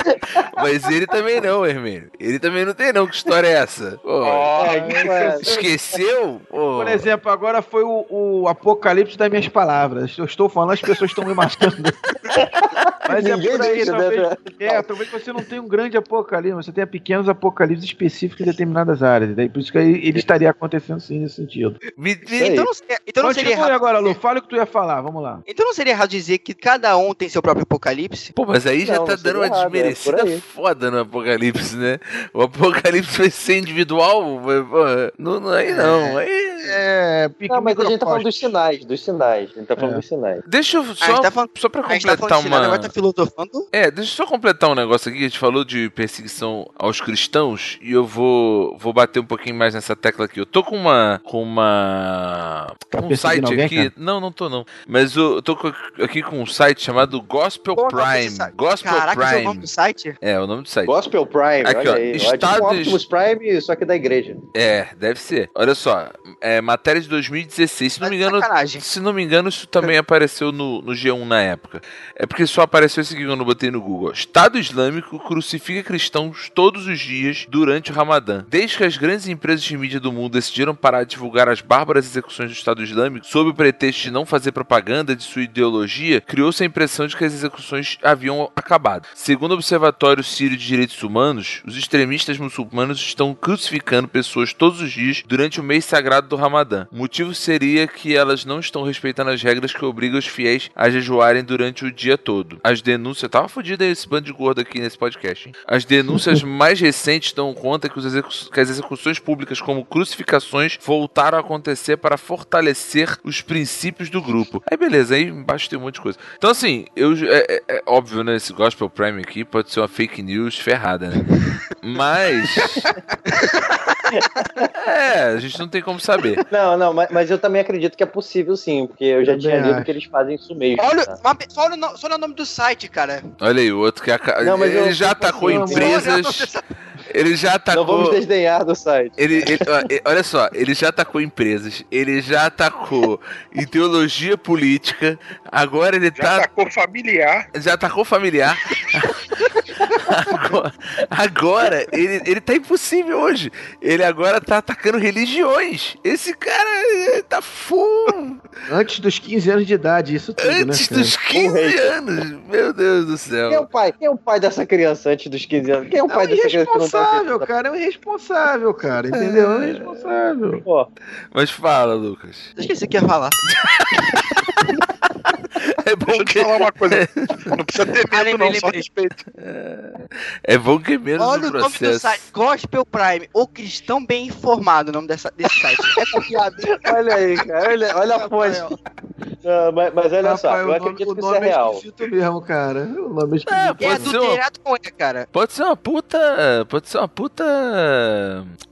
Mas ele também não, Hermínio. Ele também não tem, não. Que história é essa? É, é- esqueceu? Por exemplo, agora foi o, o apocalipse das minhas palavras. Eu estou falando, as pessoas estão me matando. Mas é Ninguém por aí, deixa, talvez, né? é, talvez você não tenha um grande apocalipse, você tenha pequenos apocalipses específicos em determinadas áreas. Daí por isso que ele estaria acontecendo sim nesse sentido. Me-. Então não seria, então não seria Continue errado. Agora, Lu. Fala o que tu ia falar, vamos lá. Então não seria errado dizer que cada um tem seu próprio apocalipse? Pô, mas aí já Não, tá não seria dando uma errado, é desmerecida aí. foda no Apocalipse, né? O Apocalipse vai ser individual? Pô, não, não, aí não. Aí... É, Não, mas a gente tá falando dos sinais, dos sinais. A gente tá falando É. dos sinais. Deixa eu só, tá falando, só pra tá completar sinal, uma. tá filosofando. É, deixa eu só completar um negócio aqui. A gente falou de perseguição aos cristãos e eu vou, vou bater um pouquinho mais nessa tecla aqui. Eu tô com uma. com uma. Tá um site alguém, aqui. Não, não tô não. Mas eu tô aqui com um site chamado Gospel Qual é nome Prime. Gospel Caraca, esse é o nome Prime. do site? É, o nome do site. Gospel Prime, Aqui, olha ó, aí. É tipo estados- um Optimus Prime, só que da igreja. É, deve ser. Olha só, é matéria de 2016. Se não Tá me engano, sacanagem. se não me engano, isso também apareceu no, no G1 na época. É porque só apareceu esse aqui quando eu botei no Google. Estado Islâmico crucifica cristãos todos os dias durante o Ramadã. Desde que as grandes empresas de mídia do mundo decidiram parar de divulgar as bárbaras execuções do Estado Islâmico sob o pretexto de não fazer propaganda de sua ideologia, criou-se a impressão de que as execuções haviam acabado. Segundo o Observatório Sírio de Direitos Humanos, os extremistas muçulmanos estão crucificando pessoas todos os dias durante o mês sagrado do Ramadã. O motivo seria que elas não estão respeitando as regras que obrigam os fiéis a jejuarem durante o dia todo. As denúncias. Tava fodido esse bando de gordo aqui nesse podcast, hein? As denúncias mais recentes dão conta que, execu- que as execuções públicas, como crucificações, voltaram a acontecer para fortalecer os princípios do grupo. Aí beleza, aí embaixo tem um monte de coisa. Então, assim, eu, é, é- é óbvio, né? Esse Gospel Prime aqui pode ser uma fake news ferrada, né? Mas. é, a gente não tem como saber. Não, não, mas, mas eu também acredito que é possível sim, porque eu já Também tinha lido acho. que eles fazem isso mesmo. Olha, tá? só, olha o no- só olha o nome do site, cara. Olha aí, o outro que aca... Não, mas ele eu- já atacou empresas. Ele já Não atacou. vamos desdenhar do site. Ele, ele- olha só, ele já atacou empresas, ele já atacou ideologia política, agora ele Já tá. atacou familiar. Já atacou familiar. agora agora ele, ele tá impossível hoje. Ele agora tá atacando religiões. Esse cara tá full Antes dos 15 anos de idade, isso tudo, antes né? dos 15 anos. Meu Deus do Quem é o céu. pai? Quem é o pai dessa criança antes dos 15 anos? Quem é o É pai um dessa criança tá irresponsável, cara. É um irresponsável, cara. Entendeu? É um irresponsável. Pô, Mas fala, Lucas. Esqueci o que ia falar. É bom Deixa eu te que, falar uma coisa. Não precisa ter Ah, medo, lembrei, não, só respeito. é bom que menos Olha o nome do processo. site. Gospel Prime. O cristão bem informado, o nome dessa, desse site. É confiável. olha aí, cara. Olha, olha a fonte. Não, mas, mas olha só, Rapaz, eu o nome- acredito que isso é real. esquisito mesmo, cara. O nome é esquisito. É, É pode ser, uma, adulterado com ele, cara. pode ser uma puta. Pode ser uma puta.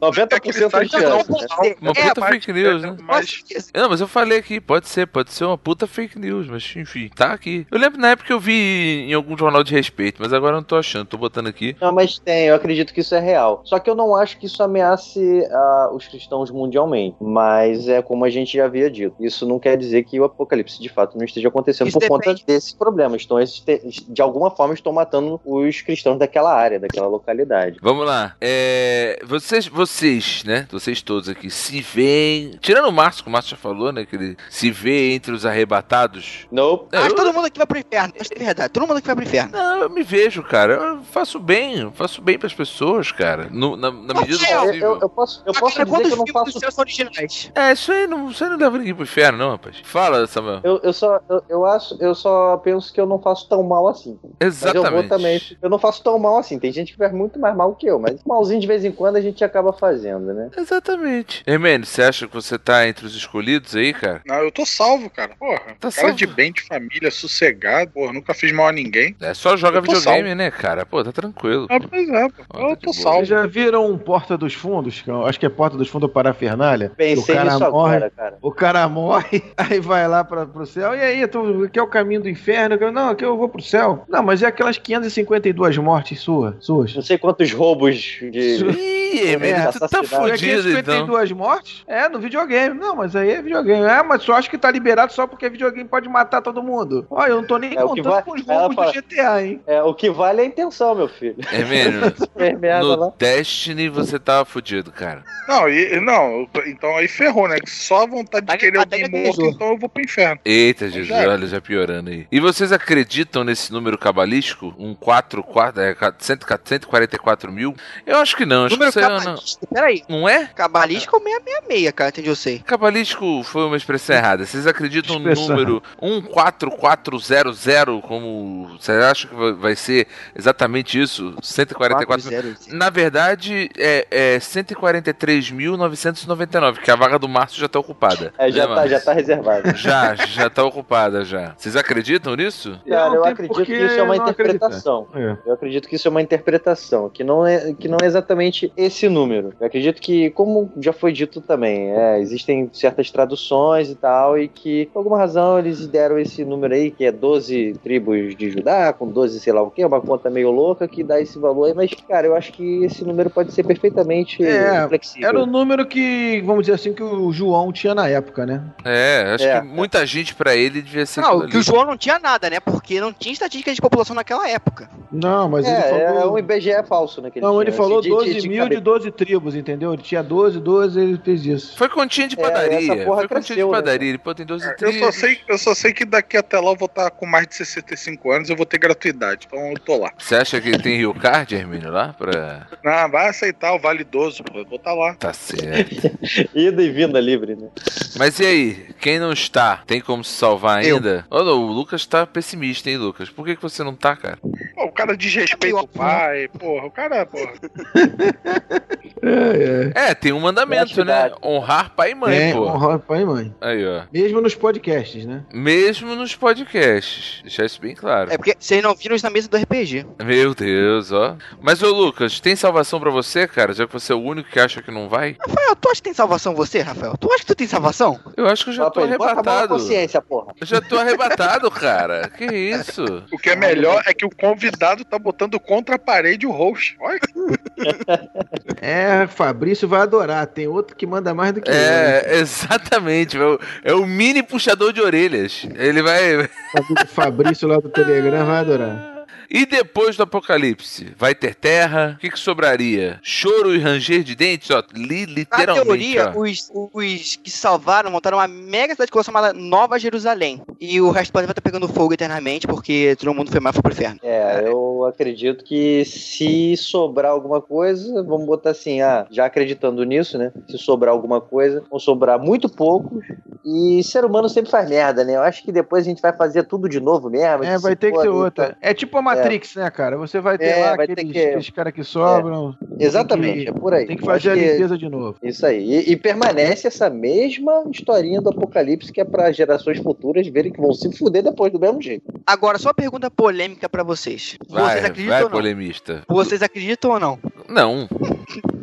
90% Aquele site de chance. não, né? Uma É, puta fake news, né? Mas Não, mas eu falei aqui, pode ser, pode ser uma puta fake news, mas enfim, tá aqui. Eu lembro na época que eu vi em algum jornal de respeito, mas agora eu não tô achando, tô botando aqui. Não, mas tem, eu acredito que isso é real. Só que eu não acho que isso ameace ah, os cristãos mundialmente. Mas é como a gente já havia dito. Isso não quer dizer que o apocalipse de fato não esteja acontecendo Isso por conta depende. desse problema. Estão, este- de alguma forma estão matando os cristãos daquela área, daquela localidade. Vamos lá. É, vocês, vocês, né? Vocês todos aqui, se veem. Tirando o Márcio, que o Márcio já falou, né? Que ele se vê entre os arrebatados. Nope. É, Acho eu- que todo mundo aqui vai pro inferno. Acho que é verdade. Todo mundo aqui vai pro inferno. Não, eu me vejo, cara. Eu faço bem, eu faço bem pras pessoas, cara. No- na, na medida do Eu, possível. eu- eu posso, eu posso Agora, dizer que quantos eu não faço. originais? É, isso aí não, isso aí não leva ninguém pro inferno, não, rapaz. Fala, Samuel. Eu, eu só, eu, eu acho, eu só penso que eu não faço tão mal assim. Mas eu Exatamente. vou também. Eu não faço tão mal assim. Tem gente que faz muito mais mal que eu, mas malzinho de vez em quando a gente acaba fazendo, né? Exatamente. Hermênio, você acha que você tá entre os escolhidos aí, cara? Não, eu tô salvo, cara. Porra, Tá cara salvo? de bem, de família, sossegado. Porra, nunca fiz mal a ninguém. É só joga videogame, né, cara? Pô, tá tranquilo. Ah, pois é, pô. Ó, tá Eu tô salvo. Vocês já viram Porta dos Fundos? Acho que é Porta dos Fundos ou Parafernália. Pensei o cara nisso morre, agora, cara. O cara morre, aí vai lá pra, pro céu. E aí, tu quer o caminho do inferno? Eu, Não, aqui eu vou pro céu. Não, mas é aquelas 552 mortes sua, suas. Não sei quantos roubos de. Su- Ih, É, tu tá. É fudido, então. 552 mortes? É, no videogame. Não, mas aí é videogame. É, mas só acho que tá liberado só porque videogame pode matar todo mundo mundo. Olha, eu não tô nem é, contando vai... com os roubos fala... GTA, hein? É, o que vale é a intenção, meu filho. É mesmo. no. Destiny você tava fudido, cara. Não, e, não, então aí ferrou, né? Só a vontade de tá querer alguém morto, tá então eu vou pro inferno. Eita, Jesus, olha, já piorando aí. E vocês acreditam nesse número cabalístico? Um 4, 4 é, 144 mil? Eu acho que não, acho número que você não. É peraí. Não é? Cabalístico é ou 666, cara, entendi eu sei. Cabalístico foi uma expressão errada. Vocês acreditam no número 14 4400, como você acha que vai ser exatamente isso? 144 mil. Na verdade, é, é 143.999, que a vaga do Márcio já está ocupada. É, já, né, tá, já tá reservada. Já, já está ocupada já. Vocês acreditam nisso? Cara, eu acredito que isso é uma interpretação. É. Eu acredito que isso é uma interpretação, que não é, que não é exatamente esse número. Eu acredito que, como já foi dito também, é, existem certas traduções e tal, e que por alguma razão eles deram esse número aí, que é 12 tribos de Judá, com 12 sei lá o que, uma conta meio louca que dá esse valor aí, mas, cara, eu acho que esse número pode ser perfeitamente É, flexível. Era o número que, vamos dizer assim, que o João tinha na época, né? É, acho É. que muita gente pra ele devia ser. Não, que o. João não tinha nada, né? Porque não tinha estatística de população naquela época. Não, mas ele É, é falou. um IBGE falso, né? que Não, ele tinha, falou assim, de- de- 12 de mil cabe- de 12 tribos, entendeu? Ele tinha 12, 12, ele fez isso. Foi continha de É, padaria. essa porra Foi continha cresceu, de né? padaria. Ele pô, tem 12 Eu só, tribos. sei, eu só sei que daqui até lá eu vou estar com mais de 65 anos e eu vou ter gratuidade. Então eu tô lá. Você acha que tem Rio Card, Hermínio, lá? Pra... Não, vai aceitar o Vale idoso, pô. Eu vou estar lá. Tá certo. Ida e vinda livre, né? Mas e aí, quem não está, tem como se salvar Eu. ainda? Olha, o Lucas tá pessimista, hein, Lucas? Por que, que você não tá, cara? Cara desrespeita o pai, porra. O cara, porra. É, É, tem um mandamento, né? Honrar pai e é. mãe, É, pô. honrar pai e mãe. Aí, ó. Mesmo nos podcasts, né? Mesmo nos podcasts. Deixar isso bem claro. É porque vocês não viram isso na mesa do RPG. Meu Deus, ó. Mas, ô Lucas, tem salvação pra você, cara? Já que você é o único que acha que não vai? Rafael, tu acha que tem salvação você, Rafael? Tu acha que tu tem salvação? Eu acho que eu já tô ele, bota a arrebatado. consciência, porra. Eu já tô arrebatado, cara. Que isso? O que é melhor é que o convidado tá botando contra a parede o host. Olha. É, Fabrício vai adorar. Tem outro que manda mais do que eu. É, exatamente. É o, é o mini puxador de orelhas. Ele vai. O Fabrício lá do Telegram vai adorar. E depois do apocalipse? Vai ter terra? O que, que sobraria? Choro e ranger de dentes? Ó, li, Na literalmente. teoria, ó. os, os que se salvaram montaram uma mega cidade chamada Nova Jerusalém. E o resto do planeta vai estar pegando fogo eternamente porque todo mundo foi mal e foi pro inferno. É, eu acredito que se sobrar alguma coisa, vamos botar assim, ah, já acreditando nisso, né? Se sobrar alguma coisa, vão sobrar muito poucos. E ser humano sempre faz merda, né? Eu acho que depois a gente vai fazer tudo de novo mesmo. É, vai ter que ser outra. É tipo a Matrix, né, cara? Você vai ter É, lá vai ter aqueles, que- É. aqueles caras que sobram. Exatamente, Tem é por aí. Tem que fazer a que- limpeza de novo. Isso aí. E, e permanece essa mesma historinha do apocalipse que é para gerações futuras verem que vão se fuder depois do mesmo jeito. Agora, só uma pergunta polêmica pra vocês. Vai, vocês acreditam vai ou não? polemista. Vocês acreditam ou não? Não.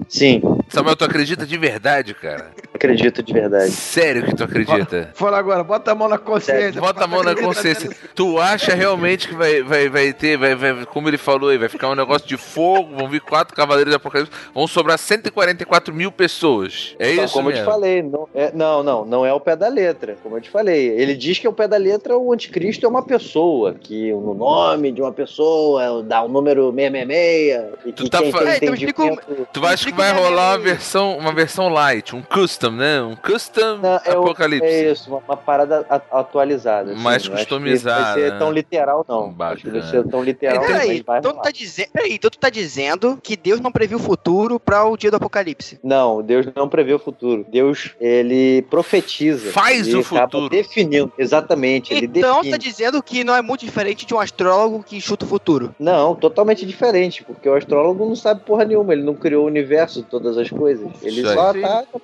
Sim, Samuel, tu acredita de verdade, cara? Acredito de verdade. Sério que tu acredita? Fala agora, bota a mão na consciência. Bota a mão na consciência. Tu acha realmente que vai, vai, vai ter, vai, vai, como ele falou aí, vai ficar um negócio de fogo, vão vir quatro cavaleiros do apocalipse, vão sobrar 144 mil pessoas. É Então, isso como eu mesmo? te falei, não, é, não, não, não é o pé da letra, como eu te falei. Ele diz que o pé da letra, o anticristo é uma pessoa, que no nome de uma pessoa dá o número 666, e que Tu tá quem fa- tem É, então entendimento... Tu acha que vai rolar uma versão, uma versão light, um custom, né? Um custom Não, é, o- apocalipse. é isso, uma, uma parada a- atualizada. assim, Mais não customizada, Vai ser né? tão literal, não. Acho que vai ser tão literal, Então, não, peraí, então tá dizendo, peraí, então tu tá dizendo que Deus não previu o futuro para o dia do apocalipse. Não, Deus não prevê o futuro. Deus, ele profetiza. Faz ele o futuro. Definindo, exatamente. Ele Então define. tá dizendo que não é muito diferente de um astrólogo que chuta o futuro. Não, totalmente diferente, porque o astrólogo não sabe porra nenhuma, ele não criou o universo, todas as coisas. Ele Isso aí. só Sim. tá, tá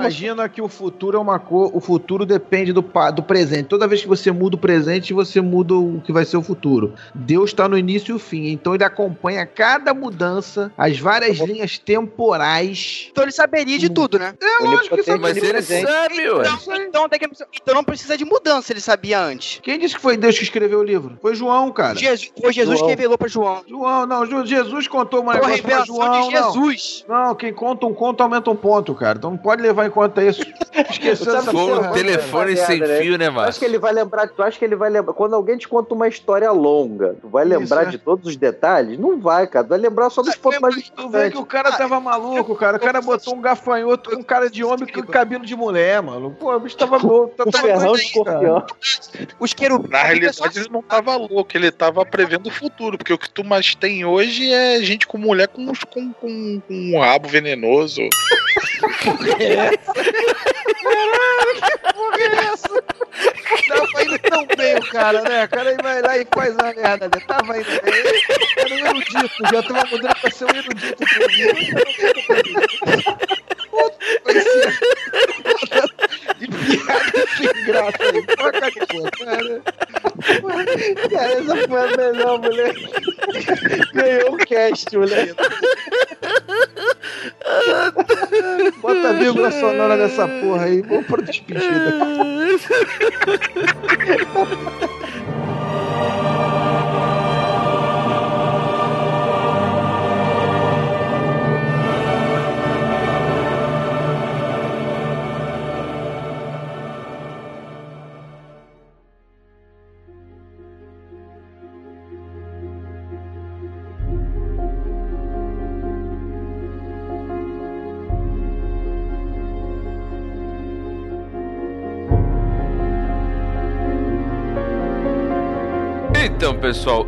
imagina que o futuro é uma cor, o futuro depende do, pa- do presente. Toda vez que você muda o presente, você muda o que vai ser o futuro. Deus está no início e o fim, então ele acompanha cada mudança, as várias linhas temporais. Então ele saberia de tudo, né? É lógico que sabe. Mas ele sabe, ué. Então, então, então não precisa de mudança, ele sabia antes. Quem disse que foi Deus que escreveu o livro? Foi João, cara. Jesus, foi Jesus João. que revelou pra João. João, não, Jesus contou uma pra revelação João, de não. Jesus. Não, quem conta um conto aumenta um ponto, cara. Então não pode levar em conta isso. Esqueceu essa Porra, um telefone sem fio, né, Tu acha que Márcio? ele vai lembrar, tu acha que ele vai lembrar, quando alguém te conta uma história longa, tu vai Isso, lembrar é. de todos os detalhes? Não vai, cara, tu vai lembrar só dos pontos mais Tu vê que importantes. o cara tava maluco, cara. O cara botou um gafanhoto com cara de homem com cabelo de mulher, mano. Pô, o bicho tava louco. O tava ferrão de escorpião. Os querubins. Na realidade, ele não tava louco, ele tava prevendo o futuro, porque o que tu mais tem hoje é gente com mulher com, com, com, com um rabo venenoso. Tava indo tão bem o cara, né? O cara vai lá e faz uma merda. Né? Tava indo bem. Era um erudito. Já tava mudando pra ser um erudito. De piada sem graça aí. Toca de pô, cara. Cara, essa foi a melhor, moleque. Ganhou o cast, moleque. Vírgula sonora nessa porra aí. Vamos pra despedida. pessoal,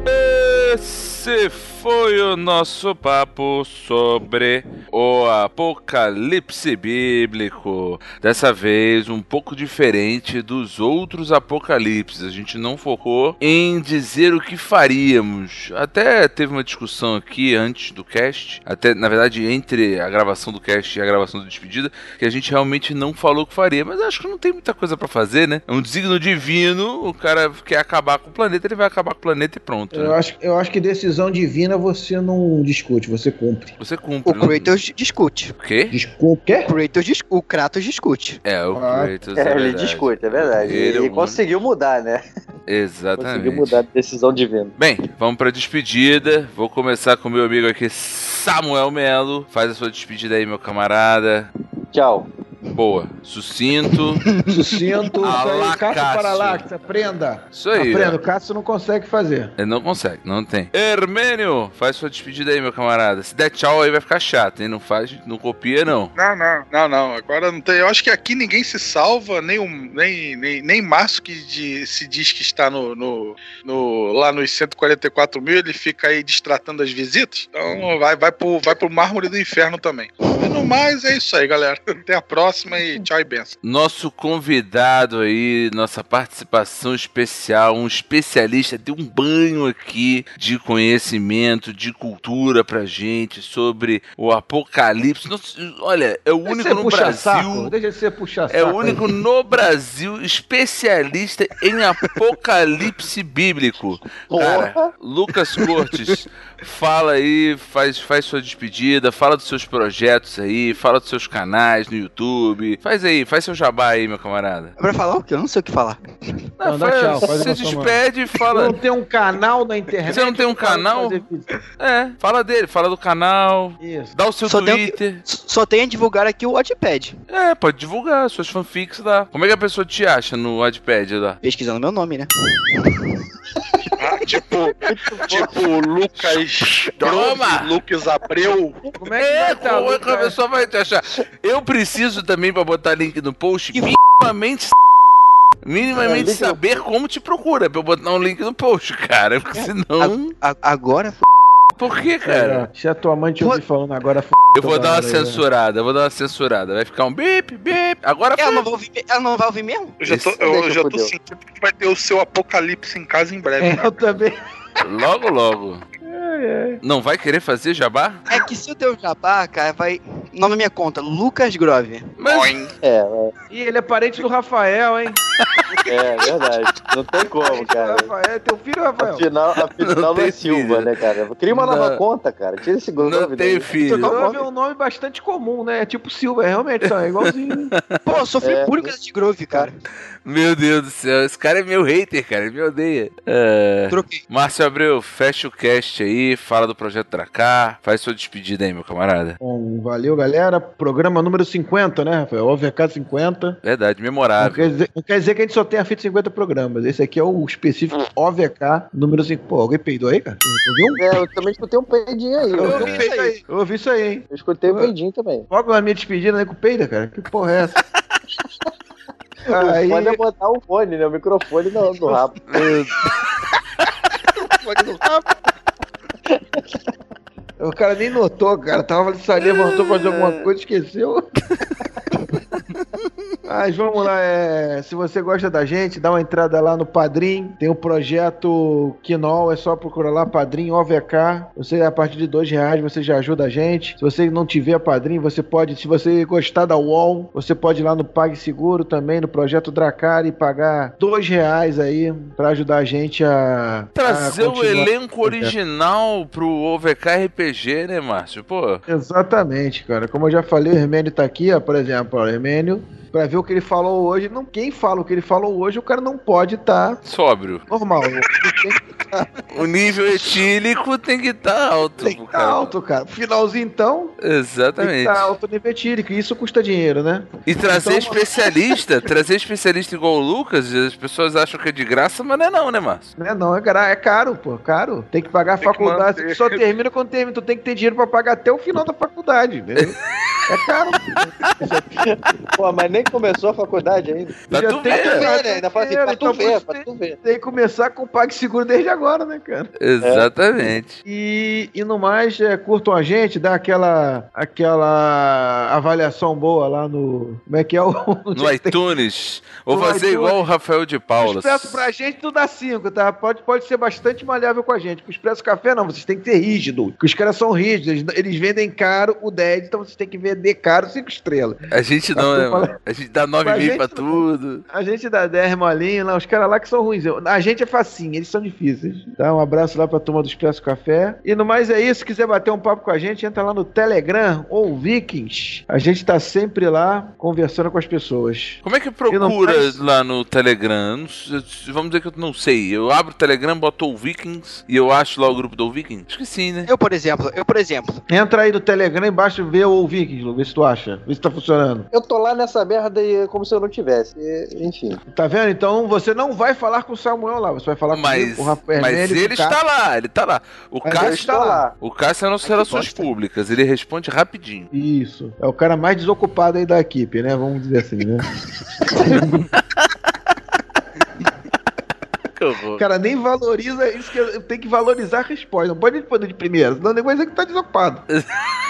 esse foi o nosso papo sobre o apocalipse bíblico. Dessa vez, um pouco diferente dos outros apocalipses. A gente não focou em dizer o que faríamos. Até teve uma discussão aqui antes do cast, até na verdade entre a gravação do cast e a gravação do despedida, que a gente realmente não falou o que faria. Mas acho que não tem muita coisa pra fazer, né? É um desígnio divino. O cara quer acabar com o planeta, ele vai acabar com o planeta e pronto. Eu né? acho, eu acho que decisão divina você não discute, você cumpre. Você cumpre. O não- Kratos discute. O quê? Quê? O Kratos, dis- o Kratos discute. É, o Ah. Kratos. É, ele verdade. discute, é verdade. Ele Ele, é o conseguiu mudar, né? Exatamente. Conseguiu mudar a decisão divina. Bem, vamos pra despedida. Vou começar com meu amigo aqui, Samuel Melo. Faz a sua despedida aí, meu camarada. Tchau. Boa. Sucinto. Sucinto, Cássio. Paralax, aprenda. Isso aí. Aprenda, ó. o Cássio não consegue fazer. Ele não consegue, não tem. Hermênio, faz sua despedida aí, meu camarada. Se der tchau aí vai ficar chato, hein? Não faz, não copia, não. Não, não, não, não. Agora não tem. Eu acho que aqui ninguém se salva, nem o, nem, nem, nem Márcio que de- se diz que está no, no, no- lá nos 144 mil, ele fica aí distratando as visitas. Então vai, vai, pro, vai pro mármore do inferno também. E no mais, é isso aí, galera. Até a próxima e tchau e benção. Nosso convidado aí, nossa participação especial, um especialista, deu um banho aqui de conhecimento, de cultura pra gente sobre o apocalipse. Nossa, olha, é o Deixa único no Brasil. saco, deixa você puxar saco. É o único no Brasil especialista em apocalipse bíblico. Cara, Porra. Lucas Cortes, fala aí, faz, faz sua despedida, fala dos seus projetos aí, fala dos seus canais no YouTube, YouTube. Faz aí, faz seu jabá aí, meu camarada. É pra falar o quê? Eu não sei o que falar. Não, dá tchau, faz você despede e fala. Não tem um canal na internet. Você não tem um canal? É, fala dele, fala do canal. Isso. Dá o seu Só Twitter. Só tem a divulgar aqui o Wattpad. É, pode divulgar suas fanfics lá. Como é que a pessoa te acha no Wattpad lá? Pesquisando meu nome, né? Tipo, tipo Lucas Toma! Grove, Lucas Abreu. Como é que É, tá, como é que a pessoa vai te achar? Eu preciso também pra botar link no post, Que minimamente minimamente É, saber como te procura pra eu botar um link no post, cara. Porque senão. A- agora, Por que, cara? É, se a tua mãe te ouvir falando agora, f... Eu vou dar uma né? censurada, eu vou dar uma censurada. Vai ficar um bip, bip. Agora ela foi. não vai ouvir, ela não vai ouvir mesmo? Eu já tô, Esse- eu já eu tô sentindo que vai ter o seu apocalipse em casa em breve. É, eu também. Logo, logo. É, é. Não vai querer fazer jabá? É que se o teu jabá, cara, vai. Nome na minha conta, Lucas Grove. Mas Boing. É, Ih, ele é parente do Rafael, hein? é, é verdade. Não tem como, cara. Rafael, é teu filho, Rafael? Afinal, afinal Não é Silva, filho. né, cara? Cria uma nova Não. conta, cara. Tira esse Grove não tem daí. filho. Grove é um nome bastante comum, né? É tipo Silva, é realmente, é igualzinho. Pô, eu sofri É. puro com esse de Grove, cara. Meu Deus do céu, esse cara é meu hater, cara. Ele me odeia. É... Troquei. Márcio Abreu, fecha o cast aí, fala do projeto Dracar, faz sua despedida aí, meu camarada. Bom, valeu, galera. Programa número 50, né, Rafael? OVK 50. Verdade, Não memorável. quer, dizer, não quer dizer que a gente só tenha feito 50 programas. Esse aqui é o específico OVK número 5. Pô, alguém peidou aí, cara? Você ouviu? É, eu também escutei um peidinho aí. Eu ouvi isso aí. Eu ouvi isso aí, hein? eu escutei um peidinho também. Logo na minha despedida, né, com peida, cara? Que porra é essa? Aí, Pode é botar o fone, né? O microfone no, no rabo. o cara nem notou, cara. Tava ali, levantou pra fazer alguma coisa, esqueceu. Mas vamos lá, é, se você gosta da gente, dá uma entrada lá no Padrim. Tem o projeto Quinol, é só procurar lá, Padrim OVK. Você, a partir de dois reais, você já ajuda a gente. Se você não tiver Padrim, você pode, se você gostar da UOL, você pode ir lá no PagSeguro também, no projeto Dracar e pagar dois reais aí pra ajudar a gente a. Trazer a o elenco original pro OVK RPG, né, Márcio? Pô, Exatamente, cara. Como eu já falei, o Hermênio tá aqui, ó, por exemplo, ó, o Hermênio, pra ver o que ele falou hoje. Não, quem fala o que ele falou hoje, o cara não pode estar sóbrio. normal. O nível etílico tem que estar alto. tem que estar cara. alto, cara. Finalzinho, então, tem que Exatamente. estar alto nível etílico. E isso custa dinheiro, né? E trazer Então- especialista, trazer especialista igual o Lucas, as pessoas acham que é de graça, mas não é não, né, Márcio? Não é, não, é, cara, é caro, pô, caro. Tem que pagar a Tem que faculdade. manter. Só termina quando termina. Tu tem que ter dinheiro pra pagar até o final da faculdade, entendeu? É caro. Pô, mas nem começou a faculdade ainda. Pra Já tu tem ver. que- né? Ainda fala assim, pra Então, tu ver, você pra tu ver. Tem que começar com o PagSeguro desde agora, né, cara? Exatamente. E, e no mais, é, curtam a gente, dá aquela, aquela avaliação boa lá no. Como é que é o. No iTunes. Vou No fazer iTunes. igual o Rafael de Paula. O Expresso pra gente tu dá 5, tá? Pode, pode ser bastante maleável com a gente. Com o Expresso Café, não, vocês têm que ser rígido. Porque os caras são rígidos, eles, eles vendem caro o 10, então vocês têm que vender caro 5 estrelas. A gente não, né, mano? A gente dá Pra 9,5 gente pra não. tudo. A gente dá 10 molinho lá, os caras lá que são ruins. A gente é facinho, eles são difíceis. Dá um abraço lá pra turma do Expresso Café. E no mais é isso, se quiser bater um papo com a gente, entra lá no Telegram ou Vikings. A gente tá sempre lá conversando com as pessoas. Como é que procura faz- lá no Telegram? Vamos dizer que eu não sei. Eu abro o Telegram, boto o Vikings e eu acho lá o grupo do Vikings? Acho que sim, né? Eu, por exemplo, eu, por exemplo, Entra aí no Telegram embaixo, vê o Vikings, Lu, vê se tu acha. Vê se tá funcionando. Eu tô lá nessa merda e é como se eu não tivesse. E, enfim. Tá vendo? Então você não vai falar com o Samuel lá, você vai falar Mas, com o Rafael mas Hermênio, ele o Cássio. está lá, ele está lá. O Mas Cássio está lá. lá. O Cássio é nossas que relações bosta. públicas, ele responde rapidinho. Isso. É o cara mais desocupado aí da equipe, né? Vamos dizer assim, né? Que horror. O cara nem valoriza isso que eu tenho que valorizar a resposta. Não pode responder de primeira, senão depois é que tá desocupado.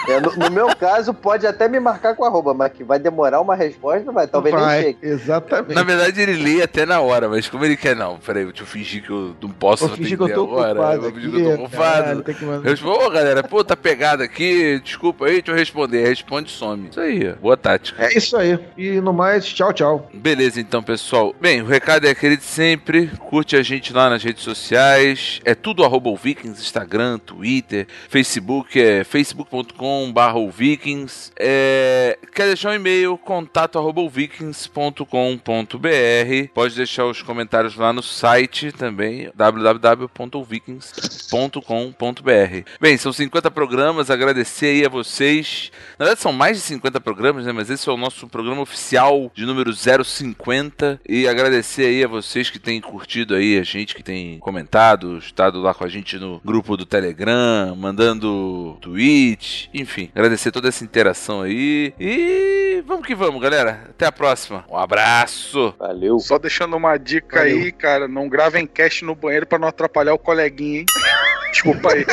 É, no, no meu caso, pode até me marcar com arroba, mas que vai demorar uma resposta, vai. Talvez Vai, nem chegue. Exatamente. Na verdade, ele lê até na hora, mas como ele quer, não, peraí, deixa eu fingir que eu não posso Vou fingir que eu atender tô agora. ocupado. eu vou fingir que eu tô ocupado. tem Eu respondo, ô galera, pô, tá pegado aqui, desculpa aí, deixa eu responder. Responde e some. Isso aí, ó. boa tática. É isso aí. E no mais, tchau, tchau. Beleza, então, pessoal. Bem, o recado é aquele de sempre. Curte a gente lá nas redes sociais. É tudo arroba Vikings, Instagram, Twitter, Facebook, é facebook.com vikings. É, quer deixar um e-mail, contato arroba vikings.com.br. Pode deixar os comentários lá no site também, www.vikings.com.br. Bem, são 50 programas, agradecer aí a vocês. Na verdade são mais de 50 programas, né? Mas esse é o nosso programa oficial de número 050 e agradecer aí a vocês que têm curtido aí, a gente que tem comentado, estado lá com a gente no grupo do Telegram, mandando tweet, enfim, agradecer toda essa interação aí e vamos que vamos, galera. Até a próxima. Um abraço. Valeu. Só deixando uma dica Valeu. aí, cara, não gravem cast no banheiro pra não atrapalhar o coleguinha, hein? Desculpa aí.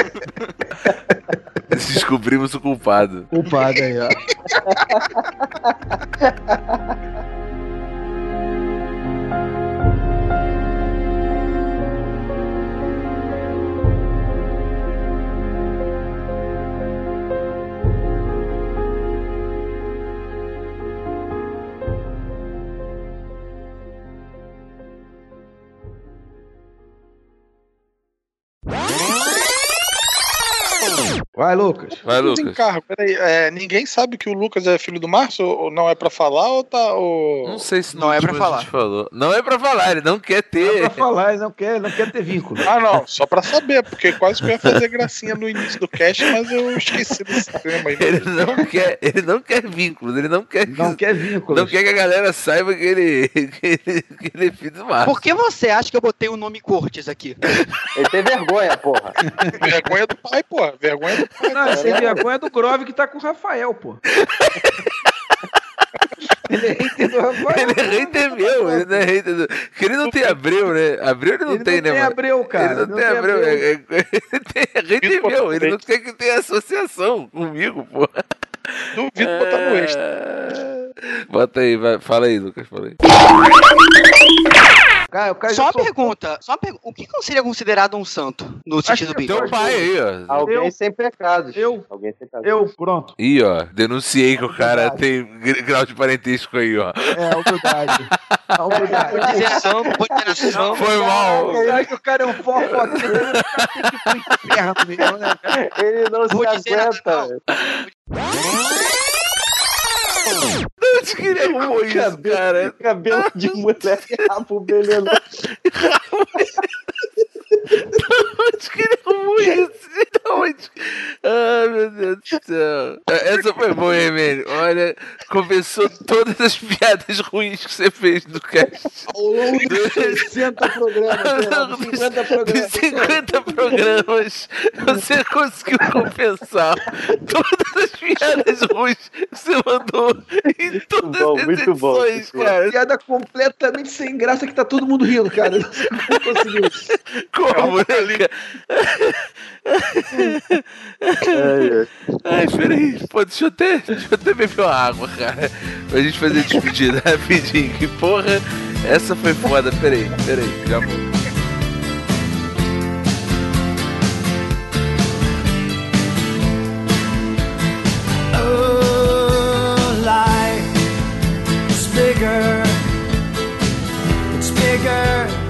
Descobrimos o culpado. Culpado aí, ó. Vai, Lucas. Vai, Lucas. Peraí, é, ninguém sabe que o Lucas é filho do Márcio? Ou não é pra falar ou tá. Ou... Não sei se Não é pra falar. gente falou. Não é pra falar, ele não quer É ter. pra falar, ele não quer, ele não quer ter vínculo. Ah, não, só pra saber, porque quase que eu ia fazer gracinha no início do cast, mas eu esqueci desse tema aí. Ele não quer, ele não quer vínculos, ele não quer Não quer vínculo. não quer que a galera saiba que ele, que ele, que ele é filho do Márcio. Por que você acha que eu botei o nome Cortes aqui? Ele tem vergonha, porra. Vergonha do pai, pô. Vergonha do Não, esse é vergonha do Grove que tá com o Rafael, pô. ele é hater do Rafael. Ele é hater meu, ele não é hater do... Que ele não tem Abreu, né? Abreu ele não Ele tem, não né, tem mano? Abreu, cara. ele não, tem Abreu. é- é- Ele tem é hater meu, ele não quer que tenha associação comigo, pô. Duvido botar no extra. É... Bota aí, vai, fala aí, Lucas, fala aí. Cara, o cara Só uma soltou. pergunta, só uma pergunta. O que seria considerado um santo no sentido bíblico? Teu pai aí, ó. Alguém Eu- sem pecados. Eu- Alguém sem pecados. Eu, pronto. Ih, ó, denunciei que o cara tem gr- grau de parentesco aí, ó. É, a humildade. A humildade. Vou dizer santo, vou dizer santo. Foi mal. Será que o cara é um tem que ir pro inferno mesmo, né? Ele não Vou se aguenta. Onde que ele arrumou isso, Cabelo, cara? cabelo de mulher e rabo venenoso. Onde que ele arrumou isso? Onde? Ai, meu Deus do céu. É, Essa foi boa, hein, Emílio? Olha, compensou todas as piadas ruins que você fez no cast. Ao longo dos 60 programas, Ao né? longo 50 dos programas. 50 programas, você conseguiu compensar todas as piadas ruins que você mandou em todas bom, as edições, bom. cara. Piada completamente sem graça que tá todo mundo rindo, cara. Não sei como Como, né, cara? Ai, peraí. Pô, deixa eu até, deixa eu até beber uma água, cara. Pra gente fazer a despedida rapidinho. Que porra, essa foi foda. Peraí, peraí, já vou. Oh, life is bigger. It's bigger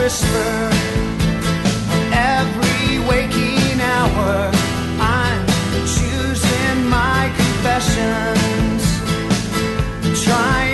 whisper, every waking hour, I'm choosing my confessions. Trying